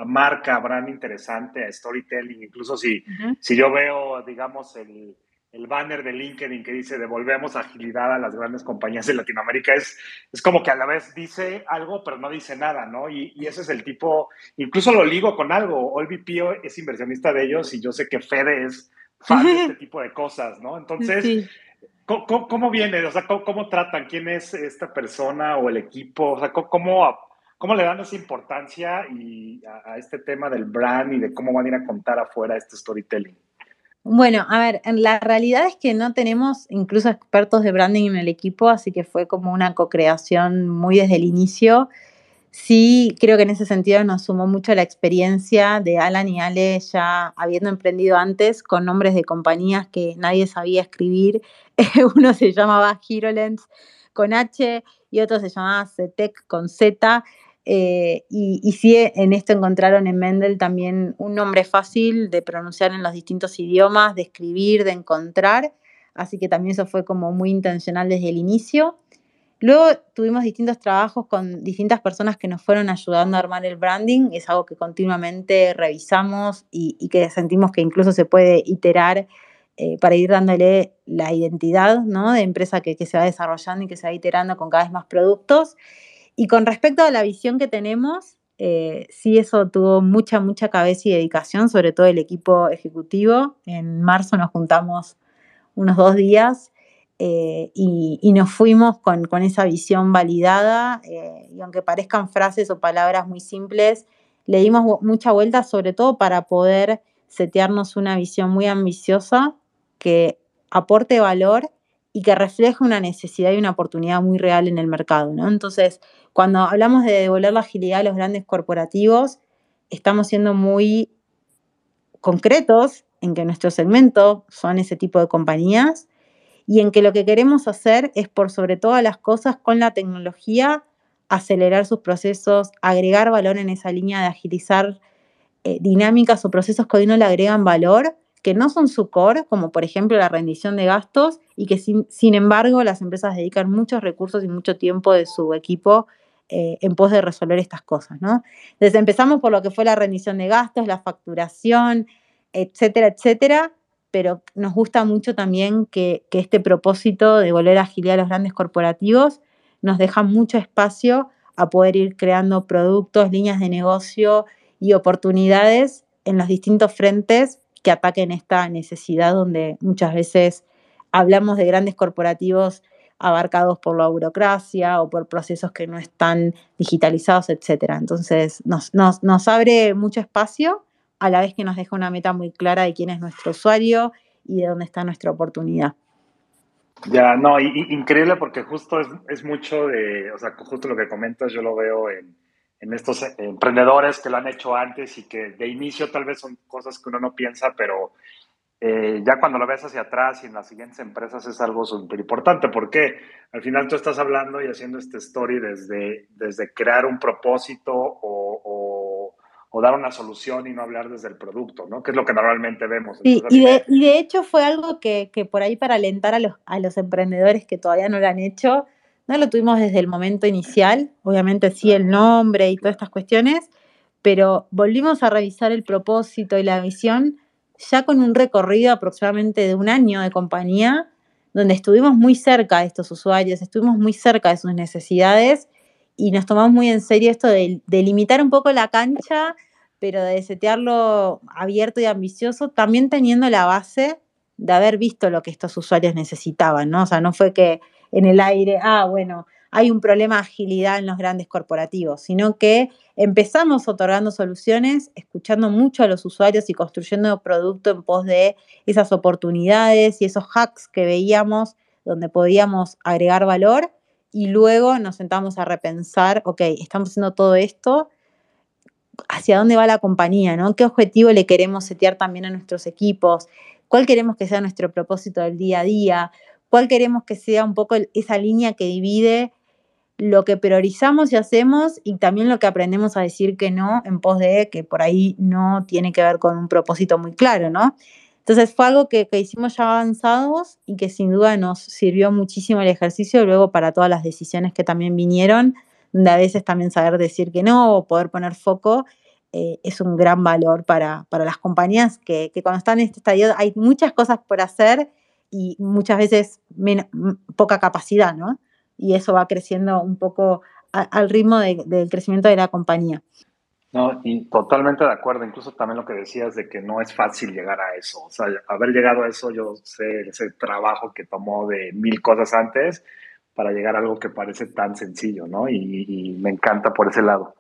marca, a brand interesante, a storytelling, incluso si, si yo veo, digamos, el, el banner de LinkedIn que dice devolvemos agilidad a las grandes compañías de Latinoamérica es, es como que a la vez dice algo, pero no dice nada, ¿no? Y, ese es el tipo, incluso lo ligo con algo. Olvipio es inversionista de ellos y yo sé que Fede es fan de este tipo de cosas, ¿no? Entonces, ¿cómo, viene? O sea, ¿cómo, tratan? ¿Quién es esta persona o el equipo? O sea, ¿cómo, cómo le dan esa importancia y a, a este tema del brand y de cómo van a ir a contar afuera este storytelling? Bueno, a ver, la realidad es que no tenemos incluso expertos de branding en el equipo, así que fue como una co-creación muy desde el inicio. Sí, creo que en ese sentido nos sumó mucho la experiencia de Alan y Ale ya habiendo emprendido antes con nombres de compañías que nadie sabía escribir. <laughs> Uno se llamaba HeroLens con H y otro se llamaba CETEC con Z. Eh, y, y, sí, en esto encontraron en Mendel también un nombre fácil de pronunciar en los distintos idiomas, de escribir, de encontrar. Así que también eso fue como muy intencional desde el inicio. Luego tuvimos distintos trabajos con distintas personas que nos fueron ayudando a armar el branding. Es algo que continuamente revisamos y, que sentimos que incluso se puede iterar eh, para ir dándole la identidad ¿no? de empresa que, que se va desarrollando y que se va iterando con cada vez más productos. Y con respecto a la visión que tenemos, eh, sí eso tuvo mucha, mucha cabeza y dedicación, sobre todo el equipo ejecutivo. En marzo nos juntamos unos dos días eh, y, nos fuimos con, esa visión validada eh, y aunque parezcan frases o palabras muy simples, le dimos mucha vuelta sobre todo para poder setearnos una visión muy ambiciosa que aporte valor y que refleje una necesidad y una oportunidad muy real en el mercado. ¿no? Entonces, cuando hablamos de devolver la agilidad a los grandes corporativos, estamos siendo muy concretos en que nuestro segmento son ese tipo de compañías y en que lo que queremos hacer es por sobre todas las cosas con la tecnología acelerar sus procesos, agregar valor en esa línea de agilizar eh, dinámicas o procesos que hoy no le agregan valor, que no son su core, como por ejemplo la rendición de gastos, y que sin, sin embargo las empresas dedican muchos recursos y mucho tiempo de su equipo eh, en pos de resolver estas cosas, ¿no? Entonces empezamos por lo que fue la rendición de gastos, la facturación, etcétera, etcétera, pero nos gusta mucho también que, este propósito de volver a agilidad a los grandes corporativos nos deja mucho espacio a poder ir creando productos, líneas de negocio y oportunidades en los distintos frentes que ataquen esta necesidad donde muchas veces hablamos de grandes corporativos abarcados por la burocracia o por procesos que no están digitalizados, etc. Entonces, nos, nos, nos abre mucho espacio a la vez que nos deja una meta muy clara de quién es nuestro usuario y de dónde está nuestra oportunidad. Ya, no, increíble porque justo es, es, mucho de, o sea, justo lo que comentas, yo lo veo en, en, estos emprendedores que lo han hecho antes y que de inicio tal vez son cosas que uno no piensa, pero eh, ya cuando lo ves hacia atrás y en las siguientes empresas es algo súper importante, porque al final tú estás hablando y haciendo este story desde, desde crear un propósito o, o, o, dar una solución y no hablar desde el producto, ¿no? Que es lo que normalmente vemos. Sí, y, de, y, de, hecho fue algo que, que, por ahí para alentar a los, a los emprendedores que todavía no lo han hecho, no lo tuvimos desde el momento inicial, obviamente sí el nombre y todas estas cuestiones, pero volvimos a revisar el propósito y la visión ya con un recorrido aproximadamente de un año de compañía, donde estuvimos muy cerca de estos usuarios, estuvimos muy cerca de sus necesidades y nos tomamos muy en serio esto de, de limitar un poco la cancha, pero de setearlo abierto y ambicioso, también teniendo la base de haber visto lo que estos usuarios necesitaban, ¿no? O sea, no fue que en el aire, ah, bueno, hay un problema de agilidad en los grandes corporativos, sino que empezamos otorgando soluciones, escuchando mucho a los usuarios y construyendo producto en pos de esas oportunidades y esos hacks que veíamos donde podíamos agregar valor y luego nos sentamos a repensar, ok, estamos haciendo todo esto, ¿hacia dónde va la compañía? ¿no? ¿Qué objetivo le queremos setear también a nuestros equipos? ¿Cuál queremos que sea nuestro propósito del día a día? cuál queremos que sea un poco esa línea que divide lo que priorizamos y hacemos y también lo que aprendemos a decir que no en pos de que por ahí no tiene que ver con un propósito muy claro, ¿no? Entonces fue algo que, que hicimos ya avanzados y que sin duda nos sirvió muchísimo el ejercicio luego para todas las decisiones que también vinieron, donde a veces también saber decir que no o poder poner foco eh, es un gran valor para, para las compañías que, que cuando están en este estadio hay muchas cosas por hacer y muchas veces poca capacidad, ¿no? Y eso va creciendo un poco al ritmo del crecimiento de la compañía. No, y totalmente de acuerdo. Incluso también lo que decías de que no es fácil llegar a eso. O sea, haber llegado a eso, yo sé ese trabajo que tomó de mil cosas antes para llegar a algo que parece tan sencillo, ¿no? Y, me encanta por ese lado.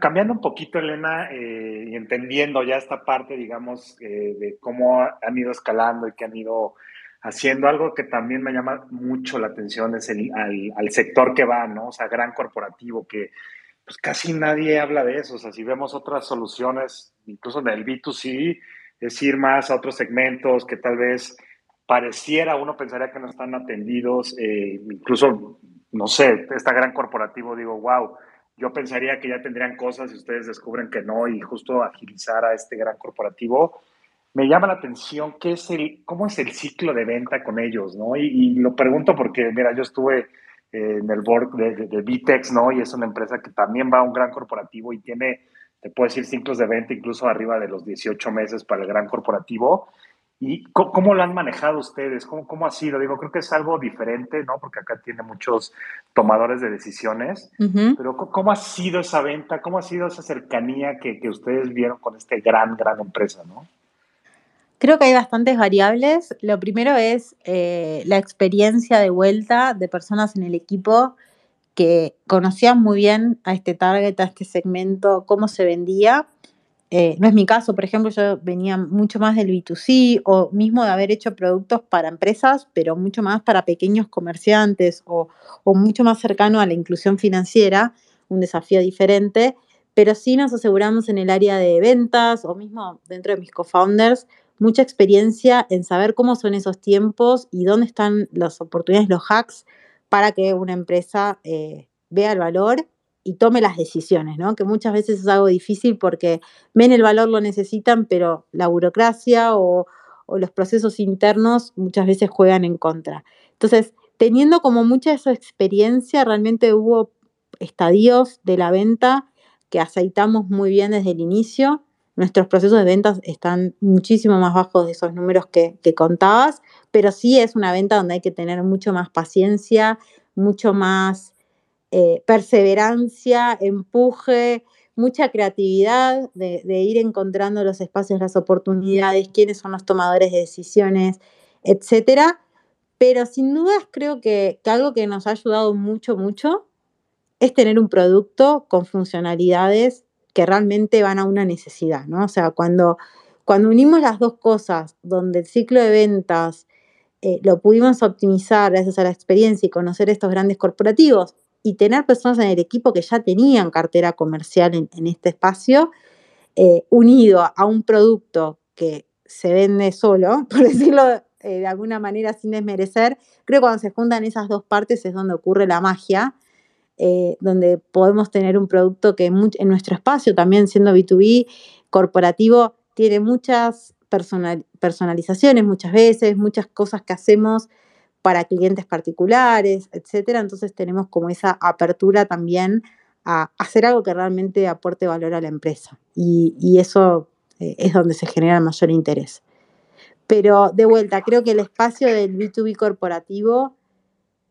cambiando un poquito, Elena, eh, y entendiendo ya esta parte, digamos, eh, de cómo han ido escalando y que han ido haciendo algo que también me llama mucho la atención, es el, al, sector que va, ¿no? O sea, gran corporativo, que pues casi nadie habla de eso. O sea, si vemos otras soluciones, incluso en el B2C, es ir más a otros segmentos que tal vez pareciera, uno pensaría que no están atendidos, eh, incluso, no sé, está gran corporativo, digo, wow, yo pensaría que ya tendrían cosas y ustedes descubren que no y justo agilizar a este gran corporativo me llama la atención qué es el, cómo es el ciclo de venta con ellos, ¿no? Y, lo pregunto porque, mira, yo estuve eh, en el board de, de, Vitex, ¿no? Y es una empresa que también va a un gran corporativo y tiene, te puedo decir, ciclos de venta incluso arriba de los 18 meses para el gran corporativo. ¿Y cómo, lo han manejado ustedes? ¿Cómo, ¿Cómo, ha sido? Digo, creo que es algo diferente, ¿no? Porque acá tiene muchos tomadores de decisiones. Pero ¿cómo ha sido esa venta? ¿Cómo ha sido esa cercanía que, que ustedes vieron con este gran, gran empresa, ¿no? Creo que hay bastantes variables. Lo primero es eh, la experiencia de vuelta de personas en el equipo que conocían muy bien a este target, a este segmento, cómo se vendía. Eh, no es mi caso, por ejemplo, yo venía mucho más del B2C o mismo de haber hecho productos para empresas, pero mucho más para pequeños comerciantes o, o mucho más cercano a la inclusión financiera, un desafío diferente, pero sí nos aseguramos en el área de ventas o mismo dentro de mis co-founders mucha experiencia en saber cómo son esos tiempos y dónde están las oportunidades, los hacks para que una empresa eh, vea el valor y tome las decisiones, ¿no? Que muchas veces es algo difícil porque ven el valor, lo necesitan, pero la burocracia o, o los procesos internos muchas veces juegan en contra. Entonces, teniendo como mucha esa experiencia, realmente hubo estadios de la venta que aceitamos muy bien desde el inicio nuestros procesos de ventas están muchísimo más bajos de esos números que, contabas, pero sí es una venta donde hay que tener mucho más paciencia, mucho más eh, perseverancia, empuje, mucha creatividad de, ir encontrando los espacios, las oportunidades, quiénes son los tomadores de decisiones, etcétera. Pero sin dudas creo que algo que nos ha ayudado mucho, mucho, es tener un producto con funcionalidades que realmente van a una necesidad, ¿no? O sea, cuando, cuando unimos las dos cosas, donde el ciclo de ventas eh, lo pudimos optimizar gracias a la experiencia y conocer estos grandes corporativos y tener personas en el equipo que ya tenían cartera comercial en, este espacio, eh, unido a un producto que se vende solo, <laughs> por decirlo eh, de alguna manera sin desmerecer, creo que cuando se juntan esas dos partes es donde ocurre la magia, donde podemos tener un producto que en nuestro espacio, también siendo B2B corporativo, tiene muchas personalizaciones muchas veces, muchas cosas que hacemos para clientes particulares, etcétera. Entonces tenemos como esa apertura también a hacer algo que realmente aporte valor a la empresa. Y, eso eh, es donde se genera mayor interés. Pero de vuelta, creo que el espacio del B2B corporativo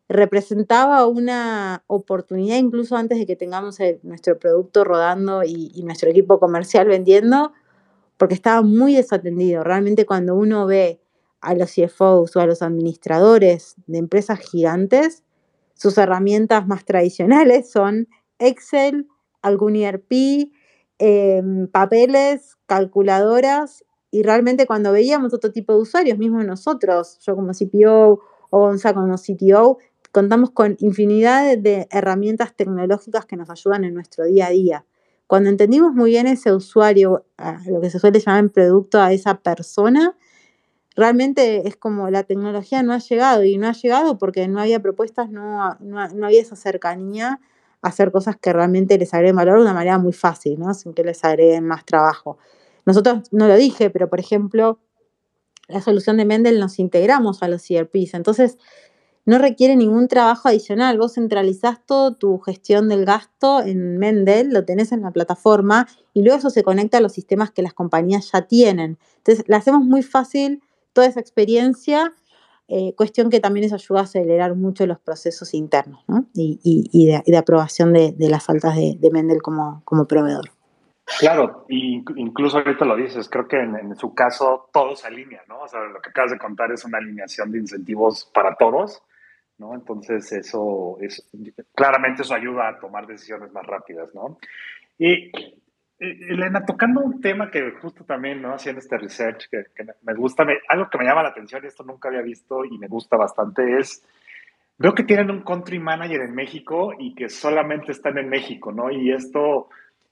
representaba una oportunidad, incluso antes de que tengamos nuestro producto rodando y, nuestro equipo comercial vendiendo, porque estaba muy desatendido. Realmente cuando uno ve a los CFOs o a los administradores de empresas gigantes, sus herramientas más tradicionales son Excel, algún ERP, em, papeles, calculadoras, y realmente cuando veíamos otro tipo de usuarios, mismo nosotros, yo como CPO o como CTO, contamos con infinidad de herramientas tecnológicas que nos ayudan en nuestro día a día. Cuando entendimos muy bien ese usuario, lo que se suele llamar en producto a esa persona, realmente es como la tecnología no ha llegado y no ha llegado porque no había propuestas, no, no, había esa cercanía a hacer cosas que realmente les agreguen valor de una manera muy fácil, ¿no? sin que les agreguen más trabajo. Nosotros, no lo dije, pero por ejemplo, la solución de Mendel nos integramos a los ERPs. Entonces, no requiere ningún trabajo adicional. Vos centralizás todo tu gestión del gasto en Mendel, lo tenés en la plataforma y luego eso se conecta a los sistemas que las compañías ya tienen. Entonces, le hacemos muy fácil toda esa experiencia, eh, cuestión que también eso ayuda a acelerar mucho los procesos internos y, de, aprobación de, las faltas de, Mendel como, proveedor. Claro, incluso ahorita lo dices, creo que en, en, su caso todo se alinea, ¿no? O sea, lo que acabas de contar es una alineación de incentivos para todos ¿no? Entonces eso es, claramente eso ayuda a tomar decisiones más rápidas, ¿no? Y Elena, tocando un tema que justo también, ¿no? Haciendo este research que, me gusta, algo que me llama la atención y esto nunca había visto y me gusta bastante es, veo que tienen un country manager en México y que solamente están en México, ¿no? Y esto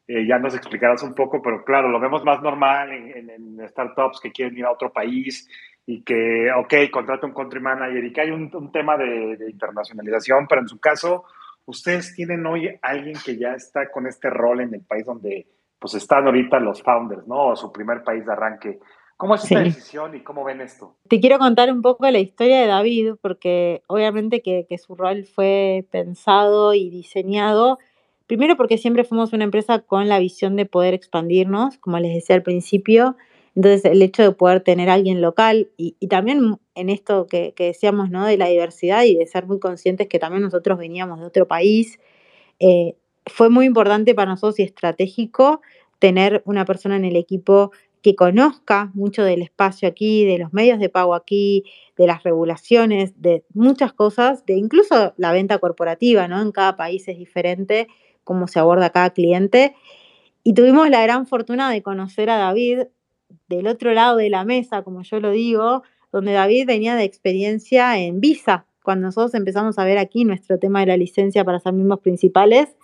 eh, ya nos explicarás un poco, pero claro, lo vemos más normal en, en startups que quieren ir a otro país y que, ok, contrata un country manager y que hay un, tema de, internacionalización, pero en su caso, ustedes tienen hoy alguien que ya está con este rol en el país donde pues están ahorita los founders, ¿no? O su primer país de arranque. ¿Cómo es esta decisión y cómo ven esto? Te quiero contar un poco la historia de David, porque obviamente que, que su rol fue pensado y diseñado, primero porque siempre fuimos una empresa con la visión de poder expandirnos, como les decía al principio, entonces, el hecho de poder tener alguien local y, también en esto que, decíamos, ¿no? De la diversidad y de ser muy conscientes que también nosotros veníamos de otro país, eh, fue muy importante para nosotros y estratégico tener una persona en el equipo que conozca mucho del espacio aquí, de los medios de pago aquí, de las regulaciones, de muchas cosas, de incluso la venta corporativa, ¿no? En cada país es diferente cómo se aborda cada cliente. Y tuvimos la gran fortuna de conocer a David del otro lado de la mesa, como yo lo digo, donde David venía de experiencia en Visa. Cuando nosotros empezamos a ver aquí nuestro tema de la licencia para ser miembros principales,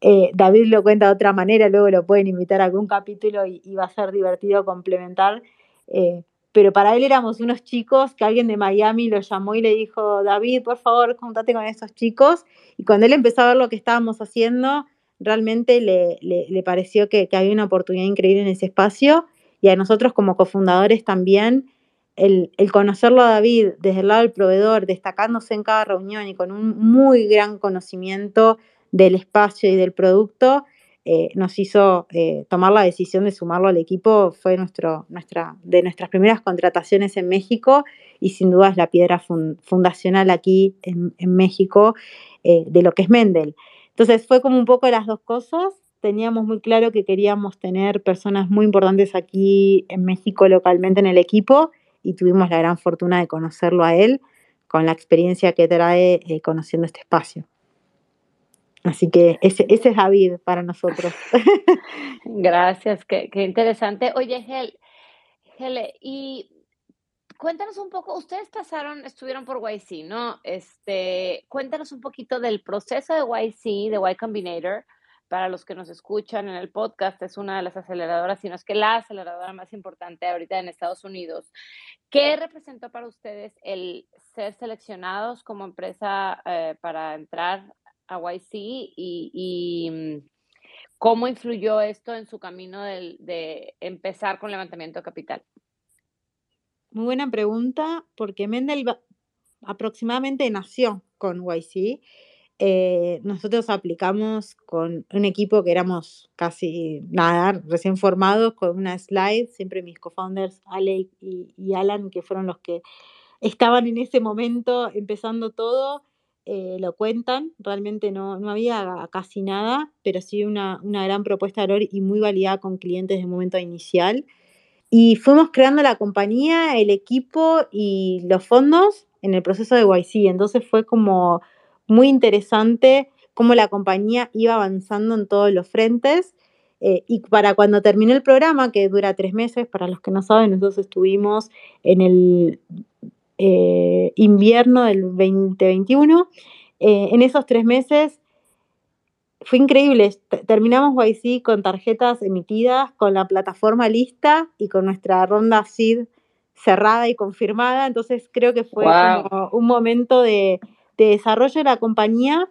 eh, David lo cuenta de otra manera, luego lo pueden invitar a algún capítulo y, va a ser divertido complementar. Eh, pero para él éramos unos chicos que alguien de Miami lo llamó y le dijo, David, por favor, contate con estos chicos. Y cuando él empezó a ver lo que estábamos haciendo, realmente le, le, pareció que, que, había una oportunidad increíble en ese espacio y a nosotros como cofundadores también, el, conocerlo a David desde el lado del proveedor, destacándose en cada reunión y con un muy gran conocimiento del espacio y del producto, eh, nos hizo eh, tomar la decisión de sumarlo al equipo. Fue nuestro, nuestra, de nuestras primeras contrataciones en México y sin duda es la piedra fundacional aquí en, México eh, de lo que es Mendel. Entonces fue como un poco las dos cosas teníamos muy claro que queríamos tener personas muy importantes aquí en México localmente en el equipo y tuvimos la gran fortuna de conocerlo a él con la experiencia que trae eh, conociendo este espacio. Así que ese, ese es David para nosotros. <laughs> Gracias, qué, interesante. Oye, Hele, y cuéntanos un poco, ustedes pasaron, estuvieron por YC, ¿no? Este, cuéntanos un poquito del proceso de YC, de Y Combinator, para los que nos escuchan en el podcast, es una de las aceleradoras, si no es que la aceleradora más importante ahorita en Estados Unidos. ¿Qué representó para ustedes el ser seleccionados como empresa eh, para entrar a YC y, y, mm, cómo influyó esto en su camino de, de empezar con levantamiento de capital? Muy buena pregunta, porque Mendel aproximadamente nació con YC eh, nosotros aplicamos con un equipo que éramos casi nada, recién formados, con una slide, siempre mis co-founders, Ale y, Alan, que fueron los que estaban en ese momento empezando todo, eh, lo cuentan, realmente no, no había casi nada, pero sí una, una gran propuesta de valor y muy validada con clientes de momento inicial. Y fuimos creando la compañía, el equipo y los fondos en el proceso de YC, entonces fue como muy interesante cómo la compañía iba avanzando en todos los frentes. Eh, y para cuando terminó el programa, que dura tres meses, para los que no saben, nosotros estuvimos en el eh, invierno del 2021. Eh, en esos tres meses fue increíble. Terminamos YC con tarjetas emitidas, con la plataforma lista y con nuestra ronda SID cerrada y confirmada. Entonces creo que fue como un momento de, de desarrollo de la compañía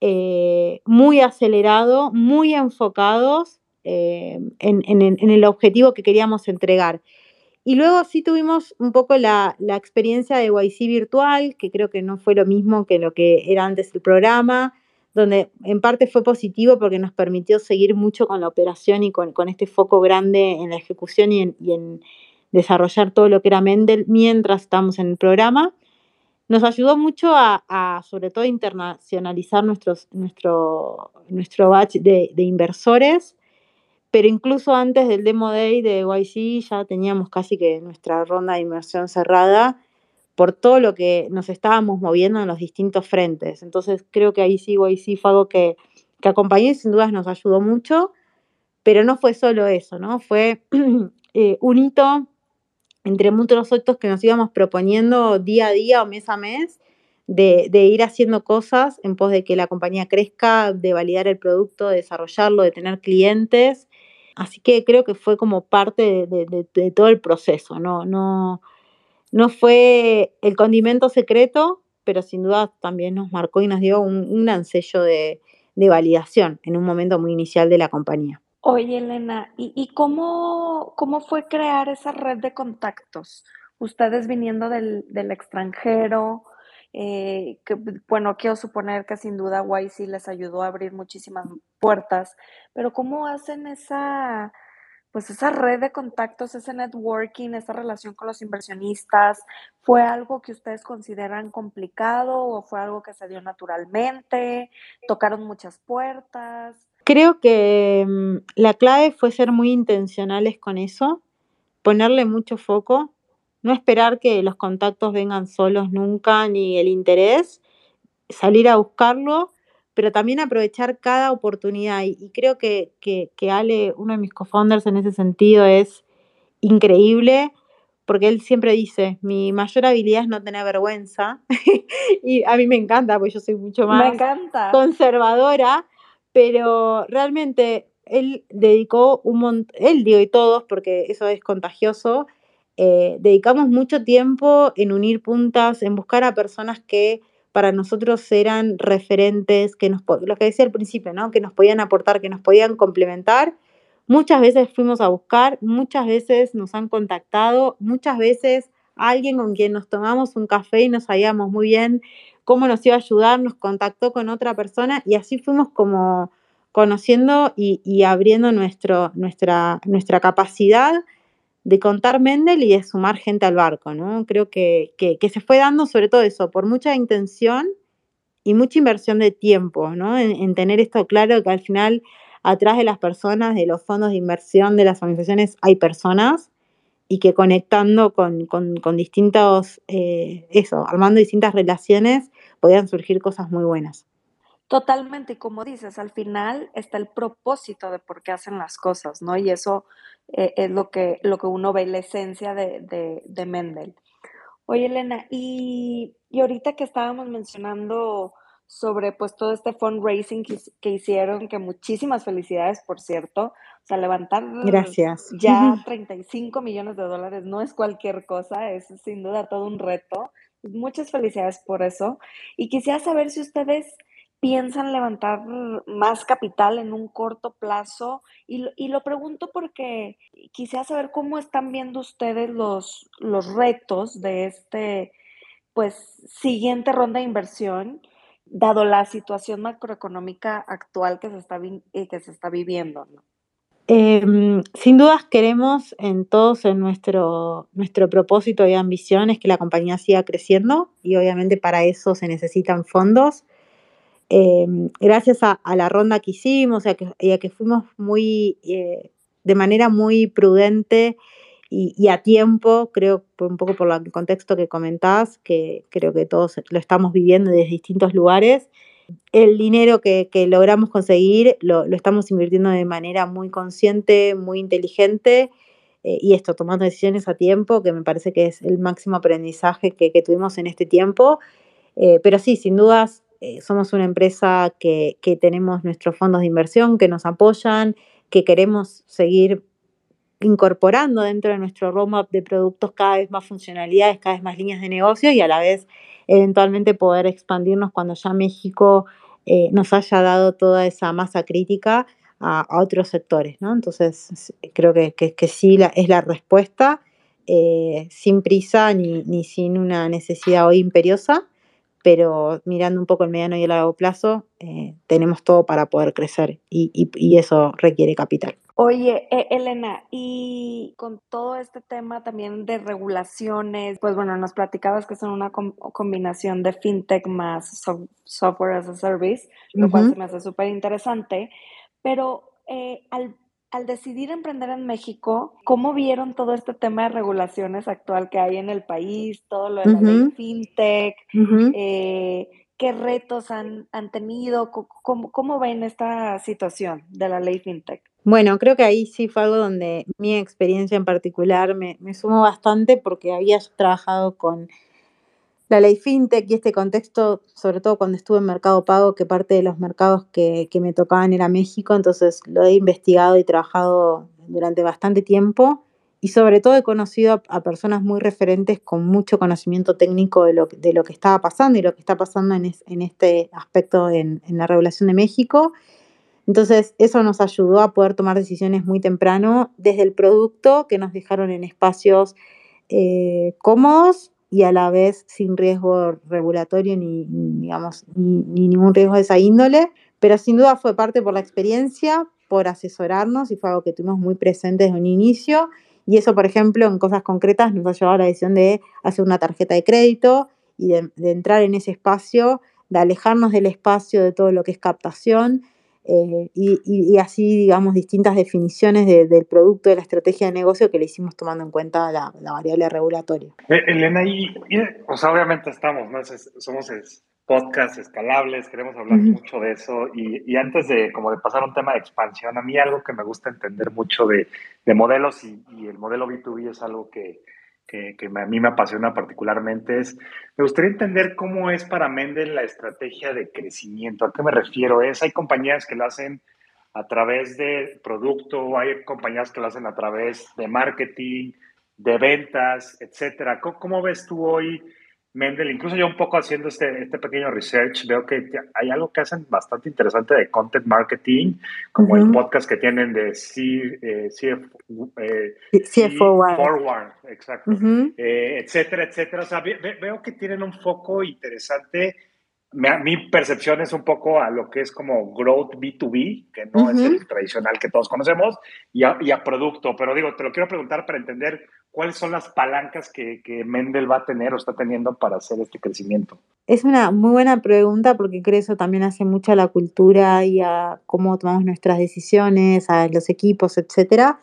eh, muy acelerado, muy enfocados eh, en, el objetivo que queríamos entregar. Y luego sí tuvimos un poco la, experiencia de YC virtual, que creo que no fue lo mismo que lo que era antes el programa, donde en parte fue positivo porque nos permitió seguir mucho con la operación y con, este foco grande en la ejecución y en, y en desarrollar todo lo que era Mendel mientras estábamos en el programa nos ayudó mucho a, sobre todo, internacionalizar nuestros, nuestro, nuestro batch de, inversores, pero incluso antes del Demo Day de YC ya teníamos casi que nuestra ronda de inversión cerrada por todo lo que nos estábamos moviendo en los distintos frentes. Entonces creo que ahí sí YC fue algo que, que y sin dudas nos ayudó mucho, pero no fue solo eso, ¿no? Fue <clears throat> eh, un hito entre muchos otros que nos íbamos proponiendo día a día o mes a mes, de, ir haciendo cosas en pos de que la compañía crezca, de validar el producto, de desarrollarlo, de tener clientes. Así que creo que fue como parte de, todo el proceso, ¿no? No, no fue el condimento secreto, pero sin duda también nos marcó y nos dio un, un gran sello de validación en un momento muy inicial de la compañía. Oye, Elena, ¿y, cómo, cómo fue crear esa red de contactos? Ustedes viniendo del, extranjero, eh, bueno, quiero suponer que sin duda YC les ayudó a abrir muchísimas puertas, pero ¿cómo hacen esa, pues esa red de contactos, ese networking, esa relación con los inversionistas? ¿Fue algo que ustedes consideran complicado o fue algo que se dio naturalmente? ¿Tocaron muchas puertas? Creo que mm, la clave fue ser muy intencionales con eso, ponerle mucho foco, no esperar que los contactos vengan solos nunca, ni el interés, salir a buscarlo, pero también aprovechar cada oportunidad. Y, creo que, que, que, Ale, uno de mis co-founders en ese sentido, es increíble, porque él siempre dice, mi mayor habilidad es no tener vergüenza. <laughs> y a mí me encanta, porque yo soy mucho más conservadora pero realmente él dedicó un montón, él digo y todos, porque eso es contagioso, eh, dedicamos mucho tiempo en unir puntas, en buscar a personas que para nosotros eran referentes, que nos, lo que decía al principio, ¿no? que nos podían aportar, que nos podían complementar. Muchas veces fuimos a buscar, muchas veces nos han contactado, muchas veces alguien con quien nos tomamos un café y nos sabíamos muy bien cómo nos iba a ayudar, nos contactó con otra persona y así fuimos como conociendo y, abriendo nuestro, nuestra, nuestra capacidad de contar Mendel y de sumar gente al barco, ¿no? Creo que, se fue dando sobre todo eso, por mucha intención y mucha inversión de tiempo, ¿no? En, en, tener esto claro que al final atrás de las personas, de los fondos de inversión, de las organizaciones, hay personas y que conectando con, con, distintos, eh, eso, armando distintas relaciones, podían surgir cosas muy buenas. Totalmente, y como dices, al final está el propósito de por qué hacen las cosas, ¿no? Y eso eh, es lo que, lo que uno ve, la esencia de, de, Mendel. Oye, Elena, y, y, ahorita que estábamos mencionando sobre pues todo este fundraising que, que, hicieron, que muchísimas felicidades, por cierto, o sea, levantar Gracias. ya <laughs> 35 millones de dólares no es cualquier cosa, es sin duda todo un reto. Muchas felicidades por eso. Y quisiera saber si ustedes piensan levantar más capital en un corto plazo? Y, y, lo pregunto porque quisiera saber cómo están viendo ustedes los, los retos de este, pues, siguiente ronda de inversión, dado la situación macroeconómica actual que se está, eh, que se está viviendo. Em, sin dudas queremos en todos en nuestro, nuestro propósito y ambición que la compañía siga creciendo y obviamente para eso se necesitan fondos. Em, gracias a, la ronda que hicimos y a que, fuimos muy, eh, de manera muy prudente y, a tiempo, creo un poco por el contexto que comentás, que creo que todos lo estamos viviendo desde distintos lugares, el dinero que, logramos conseguir lo, estamos invirtiendo de manera muy consciente, muy inteligente. Eh, y esto, tomando decisiones a tiempo, que me parece que es el máximo aprendizaje que, tuvimos en este tiempo. Eh, pero sí, sin dudas, eh, somos una empresa que, tenemos nuestros fondos de inversión que nos apoyan, que queremos seguir incorporando dentro de nuestro roadmap de productos cada vez más funcionalidades, cada vez más líneas de negocio y a la vez eventualmente poder expandirnos cuando ya México eh, nos haya dado toda esa masa crítica a, otros sectores. ¿no? Entonces, creo que, sí es la respuesta, eh, sin prisa ni, ni sin una necesidad hoy imperiosa pero mirando un poco el mediano y el largo plazo, eh, tenemos todo para poder crecer y, eso requiere capital. Oye, e, Elena, y con todo este tema también de regulaciones, pues bueno, nos platicabas que son una combinación de fintech más software as a service, lo cual se me hace súper interesante, pero eh, al al decidir emprender en México, ¿cómo vieron todo este tema de regulaciones actual que hay en el país, todo lo de la ley fintech? Eh, ¿Qué retos han, tenido? ¿Cómo, ¿Cómo, ven esta situación de la ley fintech? Bueno, creo que ahí sí fue algo donde mi experiencia en particular me, me sumó bastante porque había trabajado con la ley fintech y este contexto, sobre todo cuando estuve en Mercado Pago, que parte de los mercados que, me tocaban era México, entonces lo he investigado y trabajado durante bastante tiempo y sobre todo he conocido a, personas muy referentes con mucho conocimiento técnico de lo, de lo, que estaba pasando y lo que está pasando en, en este aspecto en, la regulación de México. Entonces, eso nos ayudó a poder tomar decisiones muy temprano desde el producto que nos dejaron en espacios eh, cómodos, y a la vez sin riesgo regulatorio ni, digamos, ni, ningún riesgo de esa índole, pero sin duda fue parte por la experiencia, por asesorarnos y fue algo que tuvimos muy presente desde un inicio. Y eso, por ejemplo, en cosas concretas nos ha llevado a la decisión de hacer una tarjeta de crédito y de, de entrar en ese espacio, de alejarnos del espacio de todo lo que es captación eh, y, así, digamos, distintas definiciones del producto, de la estrategia de negocio que le hicimos tomando en cuenta la, variable regulatoria. Eh, Elena, y, o sea, obviamente estamos, ¿no? somos podcast escalables, queremos hablar mucho de eso y, antes de como de pasar a un tema de expansión, a mí algo que me gusta entender mucho de, de modelos y, y, el modelo B2B es algo que, que, a mí me apasiona particularmente es, me gustaría entender cómo es para Mendel la estrategia de crecimiento. ¿A qué me refiero? Es, hay compañías que lo hacen a través de producto, hay compañías que lo hacen a través de marketing, de ventas, etcétera. cómo ves tú hoy Mendel, incluso yo un poco haciendo este, este pequeño research, veo que hay algo que hacen bastante interesante de content marketing, como el podcast que tienen de C, eh, eh Forward, exacto, eh, etcétera, etcétera. O sea, veo que tienen un foco interesante. Mi, percepción es un poco a lo que es como growth B2B, que no es el tradicional que todos conocemos, y a, y a producto. Pero digo, te lo quiero preguntar para entender ¿Cuáles son las palancas que, Mendel va a tener o está teniendo para hacer este crecimiento? Es una muy buena pregunta porque creo que eso también hace mucho a la cultura y a cómo tomamos nuestras decisiones, a los equipos, etcétera.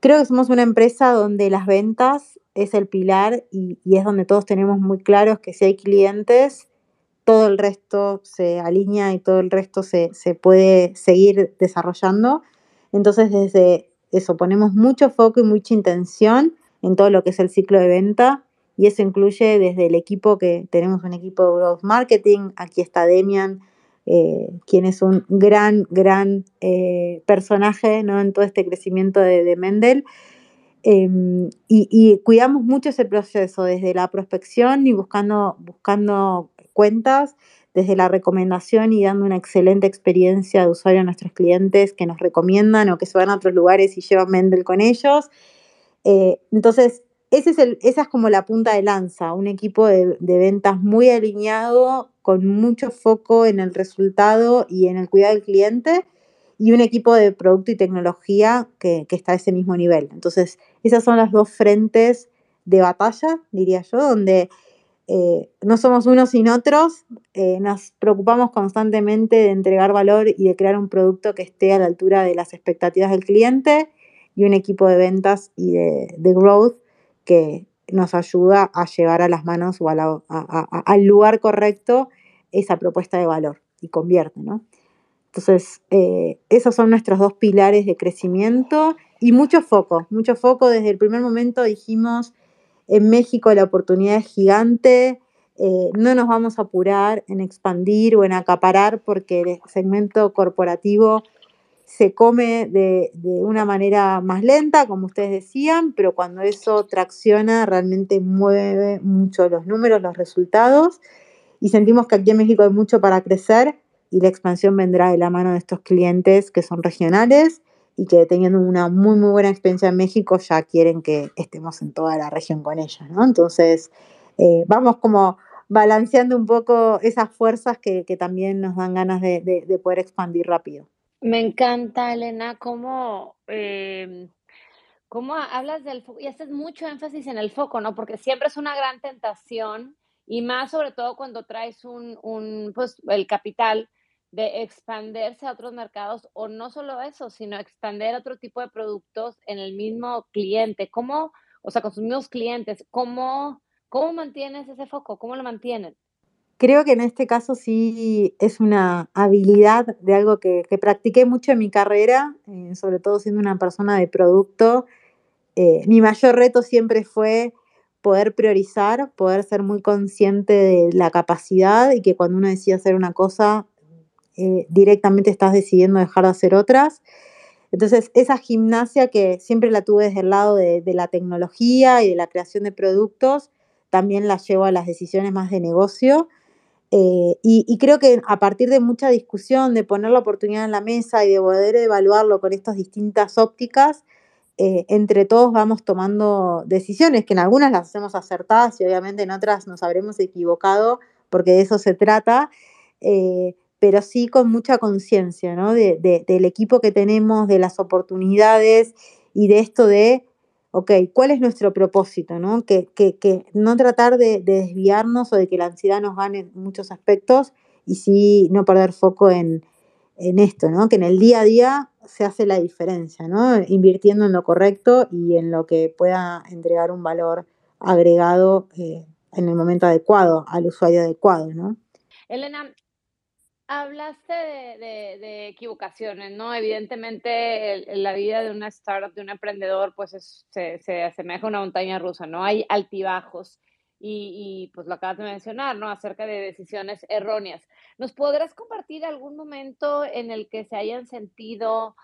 creo que somos una empresa donde las ventas es el pilar y, y es donde todos tenemos muy claros que si hay clientes, todo el resto se alinea y todo el resto se, se puede seguir desarrollando. Entonces, desde eso ponemos mucho foco y mucha intención en todo lo que es el ciclo de venta y eso incluye desde el equipo que tenemos un equipo de growth marketing, aquí está Demian, eh, quien es un gran, gran eh, personaje ¿no? en todo este crecimiento de, de Mendel. Em, y, y, cuidamos mucho ese proceso, desde la prospección y buscando, buscando cuentas, desde la recomendación y dando una excelente experiencia de usuario a nuestros clientes que nos recomiendan o que se van a otros lugares y llevan Mendel con ellos. Eh, entonces, ese es el, esa es como la punta de lanza, un equipo de, de, ventas muy alineado, con mucho foco en el resultado y en el cuidado del cliente, y un equipo de producto y tecnología que, que está a ese mismo nivel. Entonces, esas son las dos frentes de batalla, diría yo, donde eh, no somos unos sin otros, eh, nos preocupamos constantemente de entregar valor y de crear un producto que esté a la altura de las expectativas del cliente y un equipo de ventas y de, de growth que nos ayuda a llevar a las manos o a la, a, a, al lugar correcto esa propuesta de valor y convierte, ¿no? Entonces, eh, esos son nuestros dos pilares de crecimiento y mucho foco, mucho foco. Desde el primer momento dijimos, en México la oportunidad es gigante, eh, no nos vamos a apurar en expandir o en acaparar porque el segmento corporativo se come de, de, una manera más lenta, como ustedes decían, pero cuando eso tracciona realmente mueve mucho los números, los resultados y sentimos que aquí en México hay mucho para crecer y la expansión vendrá de la mano de estos clientes que son regionales y que teniendo una muy, muy buena experiencia en México ya quieren que estemos en toda la región con ellos, ¿no? Entonces, eh, vamos como balanceando un poco esas fuerzas que, que también nos dan ganas de, de, de, poder expandir rápido. Me encanta, Elena, cómo, eh, cómo hablas del foco y haces mucho énfasis en el foco, ¿no? Porque siempre es una gran tentación y más sobre todo cuando traes un, un pues, el capital de expandirse a otros mercados o no solo eso, sino expandir otro tipo de productos en el mismo cliente. ¿Cómo, o sea, con sus mismos clientes, cómo, cómo mantienes ese foco? ¿Cómo lo mantienen? Creo que en este caso sí es una habilidad de algo que, que practiqué mucho en mi carrera, eh, sobre todo siendo una persona de producto. Eh, mi mayor reto siempre fue poder priorizar, poder ser muy consciente de la capacidad y que cuando uno decide hacer una cosa, eh, directamente estás decidiendo dejar de hacer otras. Entonces, esa gimnasia que siempre la tuve desde el lado de, la tecnología y de la creación de productos, también la llevo a las decisiones más de negocio. Eh, y, creo que a partir de mucha discusión, de poner la oportunidad en la mesa y de poder evaluarlo con estas distintas ópticas, eh, entre todos vamos tomando decisiones, que en algunas las hacemos acertadas y obviamente en otras nos habremos equivocado, porque de eso se trata. Pero sí con mucha conciencia, ¿no? De, de, del equipo que tenemos, de las oportunidades y de esto de, ok, ¿cuál es nuestro propósito, ¿no? Que, que, que no tratar de, de, desviarnos o de que la ansiedad nos gane en muchos aspectos y sí no perder foco en, en esto, ¿no? Que en el día a día se hace la diferencia, ¿no? Invirtiendo en lo correcto y en lo que pueda entregar un valor agregado eh, en el momento adecuado, al usuario adecuado, ¿no? Elena, Hablaste de, de, de, equivocaciones, ¿no? Evidentemente el, la vida de una startup, de un emprendedor, pues es, se, se, asemeja a una montaña rusa, ¿no? Hay altibajos y, y, pues lo acabas de mencionar, ¿no? Acerca de decisiones erróneas. ¿Nos podrás compartir algún momento en el que se hayan sentido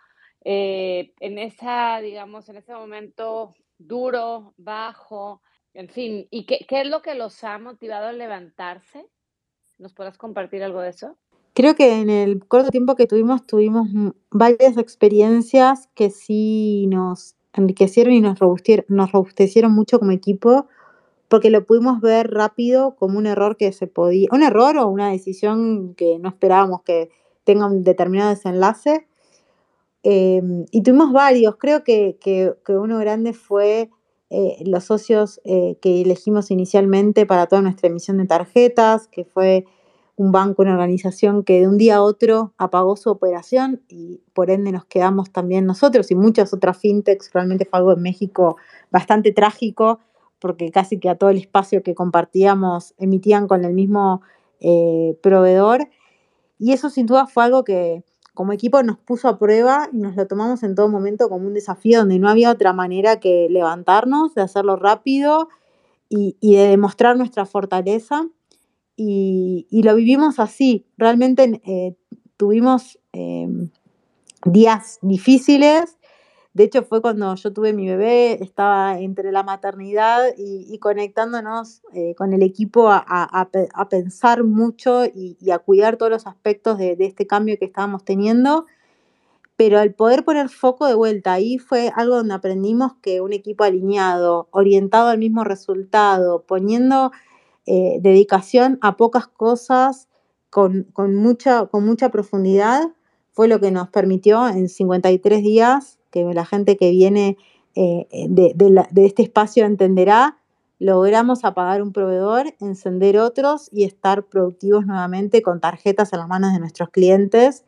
eh, en esa, digamos, en ese momento duro, bajo, en fin, y qué, qué es lo que los ha motivado a levantarse? ¿Nos podrás compartir algo de eso? Creo que en el corto tiempo que tuvimos, tuvimos varias experiencias que sí nos enriquecieron y nos robustecieron, nos robustecieron mucho como equipo, porque lo pudimos ver rápido como un error que se podía, un error o una decisión que no esperábamos que tenga un determinado desenlace. Eh, y tuvimos varios, creo que, que, que uno grande fue eh, los socios eh, que elegimos inicialmente para toda nuestra emisión de tarjetas, que fue un banco, una organización que de un día a otro apagó su operación y por ende nos quedamos también nosotros y muchas otras fintechs. Realmente fue algo en México bastante trágico porque casi que a todo el espacio que compartíamos emitían con el mismo eh, proveedor. Y eso sin duda fue algo que como equipo nos puso a prueba y nos lo tomamos en todo momento como un desafío donde no había otra manera que levantarnos, de hacerlo rápido y, y de demostrar nuestra fortaleza y, lo vivimos así. Realmente eh, tuvimos em, días difíciles. De hecho, fue cuando yo tuve mi bebé, estaba entre la maternidad y, conectándonos eh, con el equipo a, pensar mucho y, a cuidar todos los aspectos de, de este cambio que estábamos teniendo pero al poder poner foco de vuelta ahí fue algo donde aprendimos que un equipo alineado, orientado al mismo resultado, poniendo eh, dedicación a pocas cosas con, mucha, profundidad fue lo que nos permitió en 53 días, que la gente que viene eh, de, de, este espacio entenderá, logramos apagar un proveedor, encender otros y estar productivos nuevamente con tarjetas en las manos de nuestros clientes,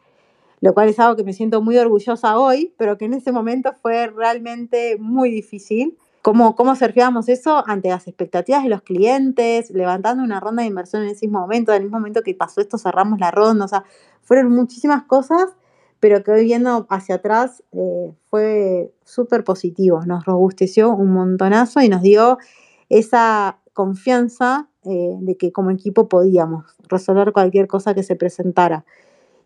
lo cual es algo que me siento muy orgullosa hoy, pero que en ese momento fue realmente muy difícil cómo, cómo surfeábamos eso ante las expectativas de los clientes, levantando una ronda de inversión en ese mismo momento, en el mismo momento que pasó esto cerramos la ronda, o sea, fueron muchísimas cosas, pero que hoy viendo hacia atrás eh, fue súper positivo, nos robusteció un montonazo y nos dio esa confianza eh, de que como equipo podíamos resolver cualquier cosa que se presentara.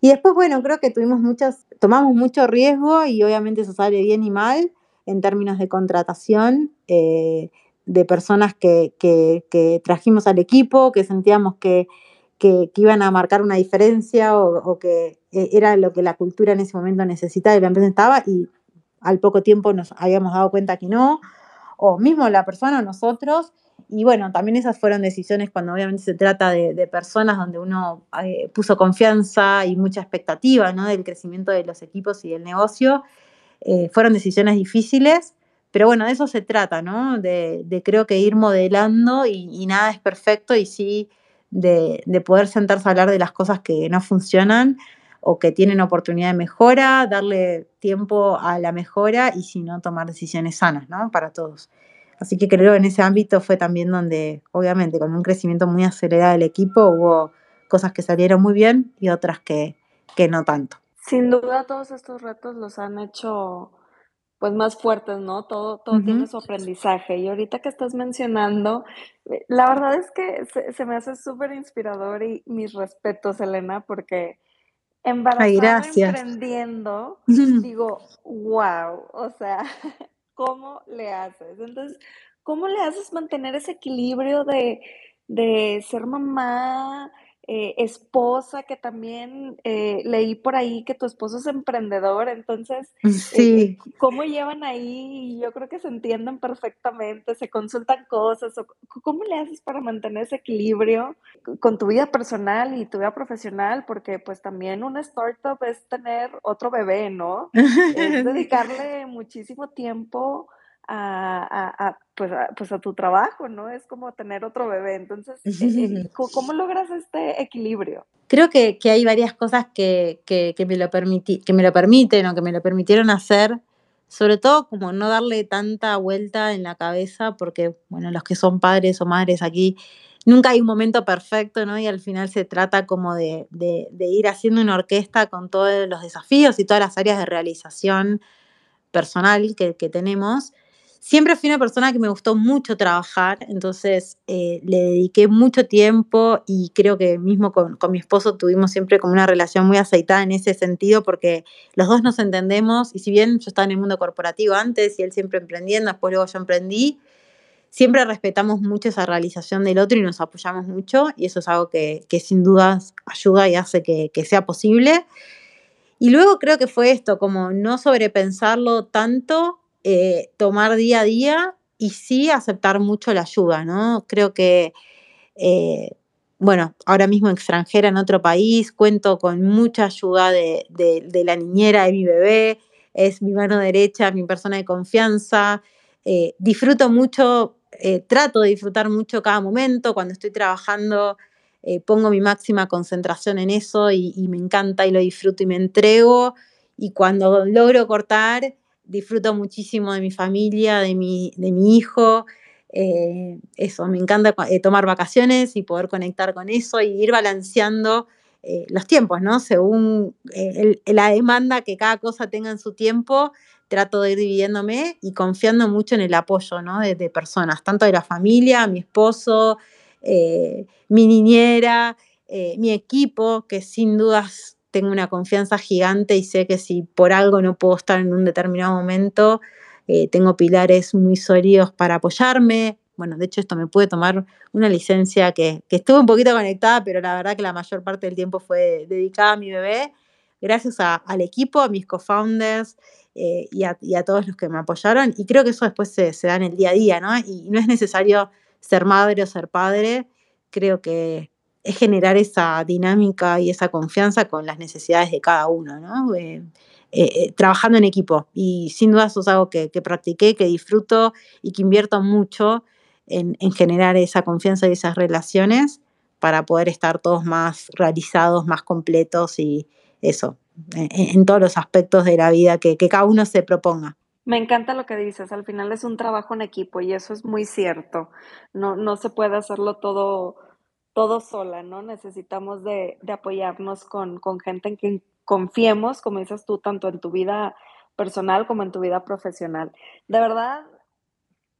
Y después, bueno, creo que tuvimos muchas, tomamos mucho riesgo y obviamente eso sale bien y mal, en términos de contratación eh, de personas que, trajimos al equipo, que sentíamos que, iban a marcar una diferencia o, que eh, era lo que la cultura en ese momento necesitaba y la empresa estaba y al poco tiempo nos habíamos dado cuenta que no, o mismo la persona, nosotros. Y bueno, también esas fueron decisiones cuando obviamente se trata de, personas donde uno eh, puso confianza y mucha expectativa ¿no? del crecimiento de los equipos y del negocio. Eh, fueron decisiones difíciles, pero bueno, de eso se trata, ¿no? De, creo que ir modelando y, nada es perfecto y sí de, poder sentarse a hablar de las cosas que no funcionan o que tienen oportunidad de mejora, darle tiempo a la mejora y si no, tomar decisiones sanas, ¿no? Para todos. Así que creo que en ese ámbito fue también donde, obviamente, con un crecimiento muy acelerado del equipo, hubo cosas que salieron muy bien y otras que no tanto. Sin duda todos estos retos los han hecho pues más fuertes, ¿no? Todo, todo tiene su aprendizaje. Y ahorita que estás mencionando, eh, la verdad es que se, me hace súper inspirador y mis respetos, Elena, porque embarazada emprendiendo, <laughs> digo, wow, o sea, <laughs> ¿cómo le haces? Entonces, ¿cómo le haces mantener ese equilibrio de, de ser mamá, eh, esposa, que también eh, leí por ahí que tu esposo es emprendedor, entonces, mm, sí. Eh, ¿cómo llevan ahí? Yo creo que se entienden perfectamente, se consultan cosas, ¿cómo le haces para mantener ese equilibrio con tu vida personal y tu vida profesional? Porque pues también una startup es tener otro bebé, ¿no? Es <laughs> dedicarle muchísimo tiempo a, pues, a, pues a tu trabajo, ¿no? Es como tener otro bebé. Entonces, eh, eh, <laughs> ¿cómo logras este equilibrio? Creo que, que hay varias cosas que, que, que me lo que me lo permiten o que me lo permitieron hacer. Sobre todo como no darle tanta vuelta en la cabeza, porque, bueno, los que son padres o madres aquí, nunca hay un momento perfecto, ¿no? Y al final se trata como de, de, de ir haciendo una orquesta con todos los desafíos y todas las áreas de realización personal que tenemos Siempre fui una persona que me gustó mucho trabajar, entonces eh, le dediqué mucho tiempo y creo que mismo con, mi esposo tuvimos siempre como una relación muy aceitada en ese sentido porque los dos nos entendemos y si bien yo estaba en el mundo corporativo antes y él siempre emprendiendo, después luego yo emprendí, siempre respetamos mucho esa realización del otro y nos apoyamos mucho y eso es algo que, sin dudas ayuda y hace que, que sea posible. Y luego creo que fue esto, como no sobrepensarlo tanto eh, tomar día a día y sí aceptar mucho la ayuda, ¿no? Creo que, eh, bueno, ahora mismo extranjera en otro país, cuento con mucha ayuda de, la niñera de mi bebé, es mi mano derecha, mi persona de confianza. Eh, disfruto mucho, trato de disfrutar mucho cada momento cuando estoy trabajando pongo mi máxima concentración en eso y, me encanta y lo disfruto y me entrego. Y cuando logro cortar, disfruto muchísimo de mi familia, de mi, de mi hijo. Eh, eso, me encanta eh, tomar vacaciones y poder conectar con eso y ir balanceando los tiempos, ¿no? Según la demanda que cada cosa tenga en su tiempo, trato de ir dividiéndome y confiando mucho en el apoyo, ¿no? De, personas, tanto de la familia, mi esposo, eh, mi niñera, eh, mi equipo, que sin dudas tengo una confianza gigante y sé que si por algo no puedo estar en un determinado momento, eh, tengo pilares muy sólidos para apoyarme. Bueno, de hecho esto me puede tomar una licencia que, que estuve un poquito conectada, pero la verdad que la mayor parte del tiempo fue dedicada a mi bebé. Gracias al equipo, a mis co-founders y, a, todos los que me apoyaron. Y creo que eso después se da en el día a día, ¿no? Y no es necesario ser madre o ser padre, creo que es generar esa dinámica y esa confianza con las necesidades de cada uno, ¿no? Eh, eh, eh, trabajando en equipo. Y sin duda eso es algo que, practiqué, que disfruto y que invierto mucho en, generar esa confianza y esas relaciones para poder estar todos más realizados, más completos y eso, en, todos los aspectos de la vida que cada uno se proponga. Me encanta lo que dices, al final es un trabajo en equipo y eso es muy cierto. No, no se puede hacerlo todo, todo sola, ¿no? Necesitamos de, apoyarnos con, gente en quien confiemos, como dices tú, tanto en tu vida personal como en tu vida profesional. De verdad,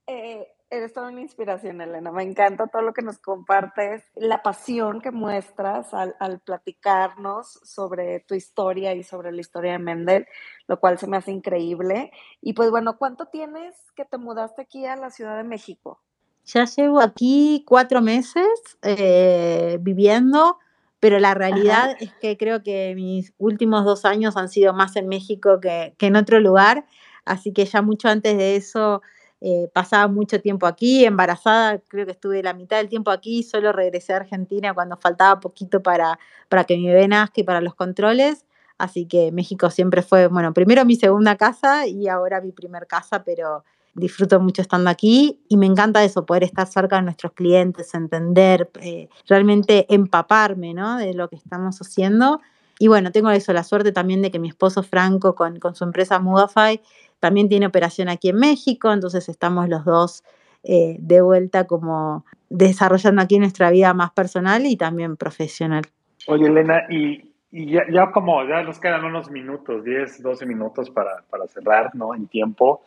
eh, eres toda una inspiración, Elena. Me encanta todo lo que nos compartes, la pasión que muestras al, platicarnos sobre tu historia y sobre la historia de Mendel, lo cual se me hace increíble. Y pues bueno, ¿cuánto tienes que te mudaste aquí a la Ciudad de México? Ya llevo aquí cuatro meses eh, viviendo, pero la realidad es que creo que mis últimos dos años han sido más en México que, que en otro lugar, así que ya mucho antes de eso eh, pasaba mucho tiempo aquí, embarazada, creo que estuve la mitad del tiempo aquí, solo regresé a Argentina cuando faltaba poquito para, para que mi bebé nazca y para los controles. Así que México siempre fue, bueno, primero mi segunda casa y ahora mi primer casa, pero disfruto mucho estando aquí y me encanta eso, poder estar cerca de nuestros clientes, entender, eh, realmente empaparme ¿no? de lo que estamos haciendo. Y bueno, tengo eso, la suerte también de que mi esposo Franco con, con su empresa Mudafy también tiene operación aquí en México, entonces estamos los dos eh, de vuelta como desarrollando aquí nuestra vida más personal y también profesional. Oye, Elena, y, ya, como ya nos quedan unos minutos, 10, 12 minutos para, para cerrar, ¿no? En tiempo.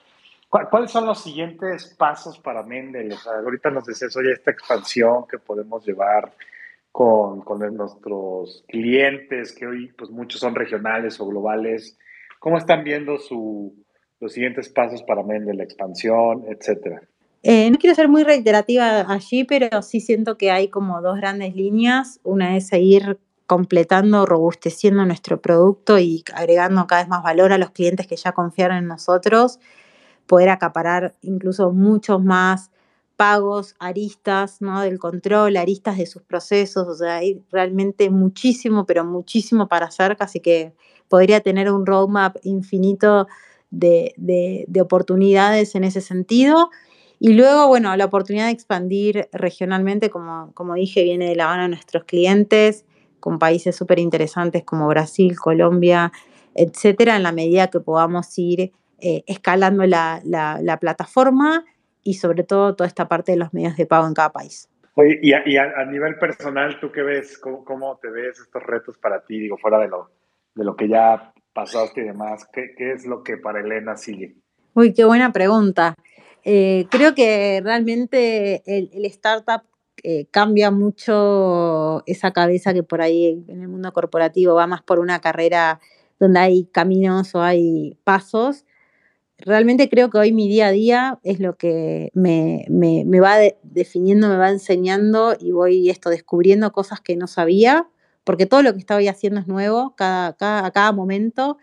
¿Cuáles son los siguientes pasos para Mendel? ahorita nos decías, oye, esta expansión que podemos llevar con, con, nuestros clientes, que hoy pues muchos son regionales o globales. ¿Cómo están viendo su, los siguientes pasos para Mendel, la expansión, etcétera? Eh, no quiero ser muy reiterativa allí, pero sí siento que hay como dos grandes líneas. Una es seguir completando, robusteciendo nuestro producto y agregando cada vez más valor a los clientes que ya confiaron en nosotros, poder acaparar incluso muchos más pagos, aristas ¿no? del control, aristas de sus procesos, o sea, hay realmente muchísimo, pero muchísimo para hacer, casi que podría tener un roadmap infinito de, oportunidades en ese sentido. Y luego, bueno, la oportunidad de expandir regionalmente, como, como dije, viene de la mano de nuestros clientes, con países súper interesantes como Brasil, Colombia, etcétera, en la medida que podamos ir eh, escalando la, la, plataforma y sobre todo toda esta parte de los medios de pago en cada país. Oye, y, a, a, nivel personal, ¿tú qué ves? ¿Cómo, ¿Cómo, te ves estos retos para ti? Digo, fuera de lo, de lo que ya pasaste y demás, ¿qué, es lo que para Elena sigue? Uy, qué buena pregunta. Eh, creo que realmente el, startup eh, cambia mucho esa cabeza que por ahí en el mundo corporativo va más por una carrera donde hay caminos o hay pasos. Realmente creo que hoy mi día a día es lo que me, va definiendo, me va enseñando y voy esto descubriendo cosas que no sabía porque todo lo que estoy haciendo es nuevo, cada, a cada momento,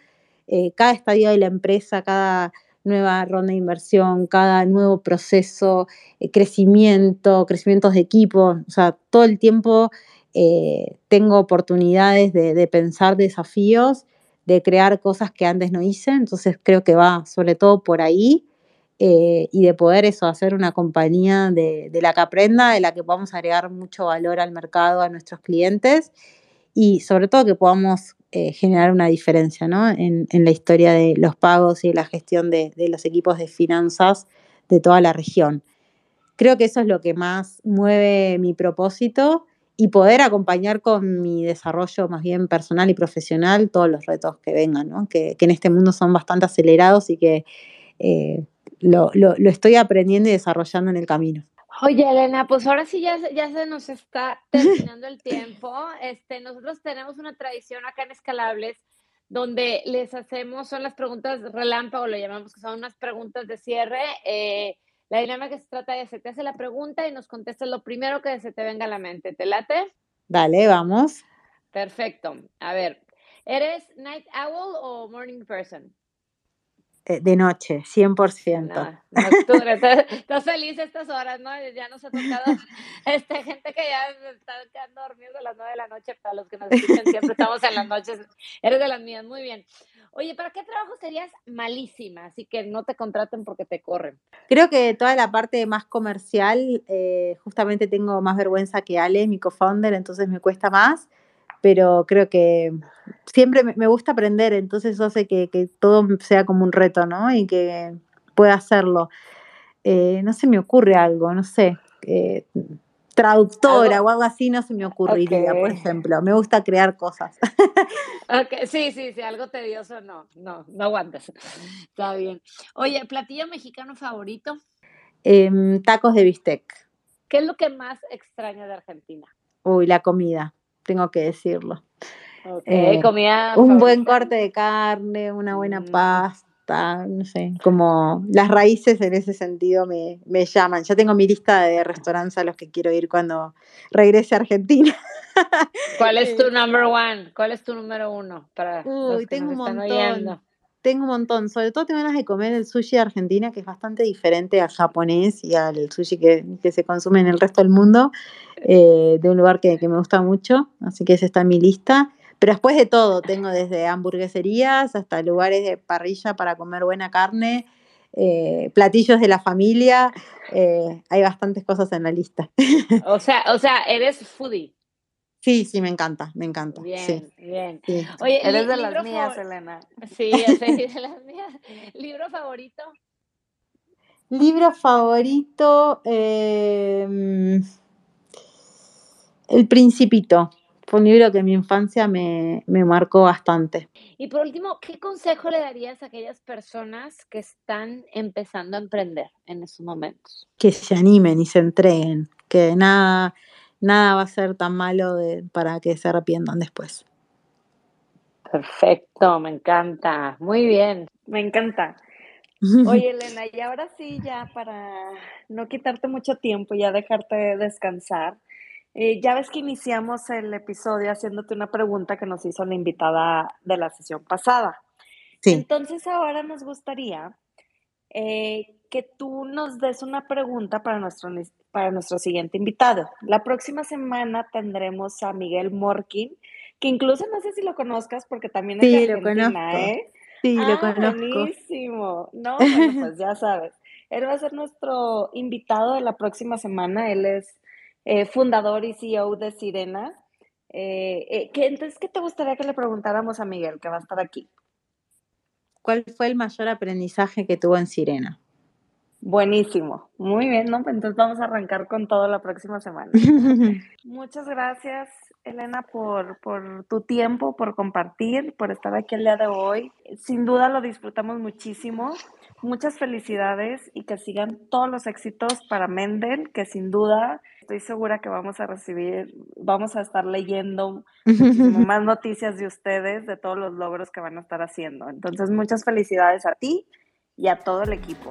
eh, cada estadio de la empresa, cada nueva ronda de inversión, cada nuevo proceso, eh, crecimiento, crecimientos de equipo, o sea, todo el tiempo eh, tengo oportunidades de, pensar desafíos, de crear cosas que antes no hice, entonces creo que va sobre todo por ahí. eh, y de poder eso, hacer una compañía de, de, la que aprenda, de la que podamos agregar mucho valor al mercado, a nuestros clientes y sobre todo que podamos eh, generar una diferencia ¿no? en, en, la historia de los pagos y la gestión de, de, los equipos de finanzas de toda la región. Creo que eso es lo que más mueve mi propósito y poder acompañar con mi desarrollo más bien personal y profesional todos los retos que vengan, ¿no? que, que, en este mundo son bastante acelerados y que eh, lo, lo, lo, estoy aprendiendo y desarrollando en el camino. Oye, Elena, pues ahora sí ya, ya se nos está <laughs> terminando el tiempo. Este, nosotros tenemos una tradición acá en Escalables donde les hacemos, son las preguntas relámpago, lo llamamos, que son unas preguntas de cierre. Eh, la dinámica que se trata de se te hace la pregunta y nos contestas lo primero que se te venga a la mente. ¿Te late? Dale, vamos. Perfecto. A ver, ¿eres night owl o morning person? Eh, de noche, 100%. No, nocturna. ¿Estás, estás feliz estas horas, ¿no? Ya nos ha tocado este, gente que ya está quedando dormidos a las 9 de la noche. Para los que nos escuchan, siempre estamos en las noches. Eres de las mías, muy bien. Oye, ¿para qué trabajo serías malísima? Así que no te contraten porque te corren. Creo que toda la parte más comercial, eh, justamente tengo más vergüenza que Ale, mi co-founder, entonces me cuesta más pero creo que siempre me gusta aprender, entonces eso hace que, que todo sea como un reto, ¿no? Y que pueda hacerlo. Eh, no se me ocurre algo, no sé, eh, traductora ¿Algo? o algo así no se me ocurriría, okay. por ejemplo. Me gusta crear cosas. <laughs> okay. Sí, sí, sí, algo tedioso no, no, no aguantas. Está bien. Oye, ¿platillo mexicano favorito? Eh, tacos de bistec. ¿Qué es lo que más extraña de Argentina? Uy, la comida tengo que decirlo. Okay, eh, comida un buen corte de carne, una buena mm. pasta, no sé, como las raíces en ese sentido me, me, llaman. Ya tengo mi lista de restaurantes a los que quiero ir cuando regrese a Argentina. ¿Cuál es tu <laughs> number one? ¿Cuál es tu número uno? Para Uy, los que tengo nos un montón. Tengo un montón, sobre todo tengo ganas de comer el sushi de Argentina, que es bastante diferente al japonés y al sushi que, que se consume en el resto del mundo, eh, de un lugar que, que, me gusta mucho, así que ese está en mi lista. Pero después de todo, tengo desde hamburgueserías hasta lugares de parrilla para comer buena carne, eh, platillos de la familia, eh, hay bastantes cosas en la lista. O sea, o sea, eres foodie. Sí, sí, me encanta, me encanta. Bien, sí. bien. Sí. Oye, Eres de las mías, favor- Elena. Sí, sé, <laughs> de las mías. ¿Libro favorito? Libro favorito, eh, El Principito. Fue un libro que en mi infancia me, me marcó bastante. Y por último, ¿qué consejo le darías a aquellas personas que están empezando a emprender en estos momentos? Que se animen y se entreguen, que nada, nada va a ser tan malo de- para que se arrepientan después. Perfecto, me encanta. Muy bien. Me encanta. Oye, <laughs> Elena, y ahora sí, ya para no quitarte mucho tiempo, ya dejarte descansar, eh, ya ves que iniciamos el episodio haciéndote una pregunta que nos hizo la invitada de la sesión pasada. sí, Entonces ahora nos gustaría eh, que tú nos des una pregunta para nuestro, para nuestro siguiente invitado. La próxima semana tendremos a Miguel Morkin, que incluso no sé si lo conozcas porque también es Sí, de lo Argentina, conozco. ¿eh? sí, lo Ah, conozco. buenísimo. No, bueno, <laughs> pues ya sabes. Él va a ser nuestro invitado de la próxima semana. Él es eh, fundador y CEO de Sirena. Eh, eh, ¿qué, entonces, ¿qué te gustaría que le preguntáramos a Miguel, que va a estar aquí? ¿Cuál fue el mayor aprendizaje que tuvo en Sirena? Buenísimo. Muy bien, ¿no? Entonces vamos a arrancar con todo la próxima semana. <laughs> Muchas gracias, Elena, por, por tu tiempo, por compartir, por estar aquí el día de hoy. Sin duda lo disfrutamos muchísimo. Muchas felicidades y que sigan todos los éxitos para Mendel, que sin duda estoy segura que vamos a recibir, vamos a estar leyendo <laughs> más noticias de ustedes, de todos los logros que van a estar haciendo. Entonces, muchas felicidades a ti y a todo el equipo.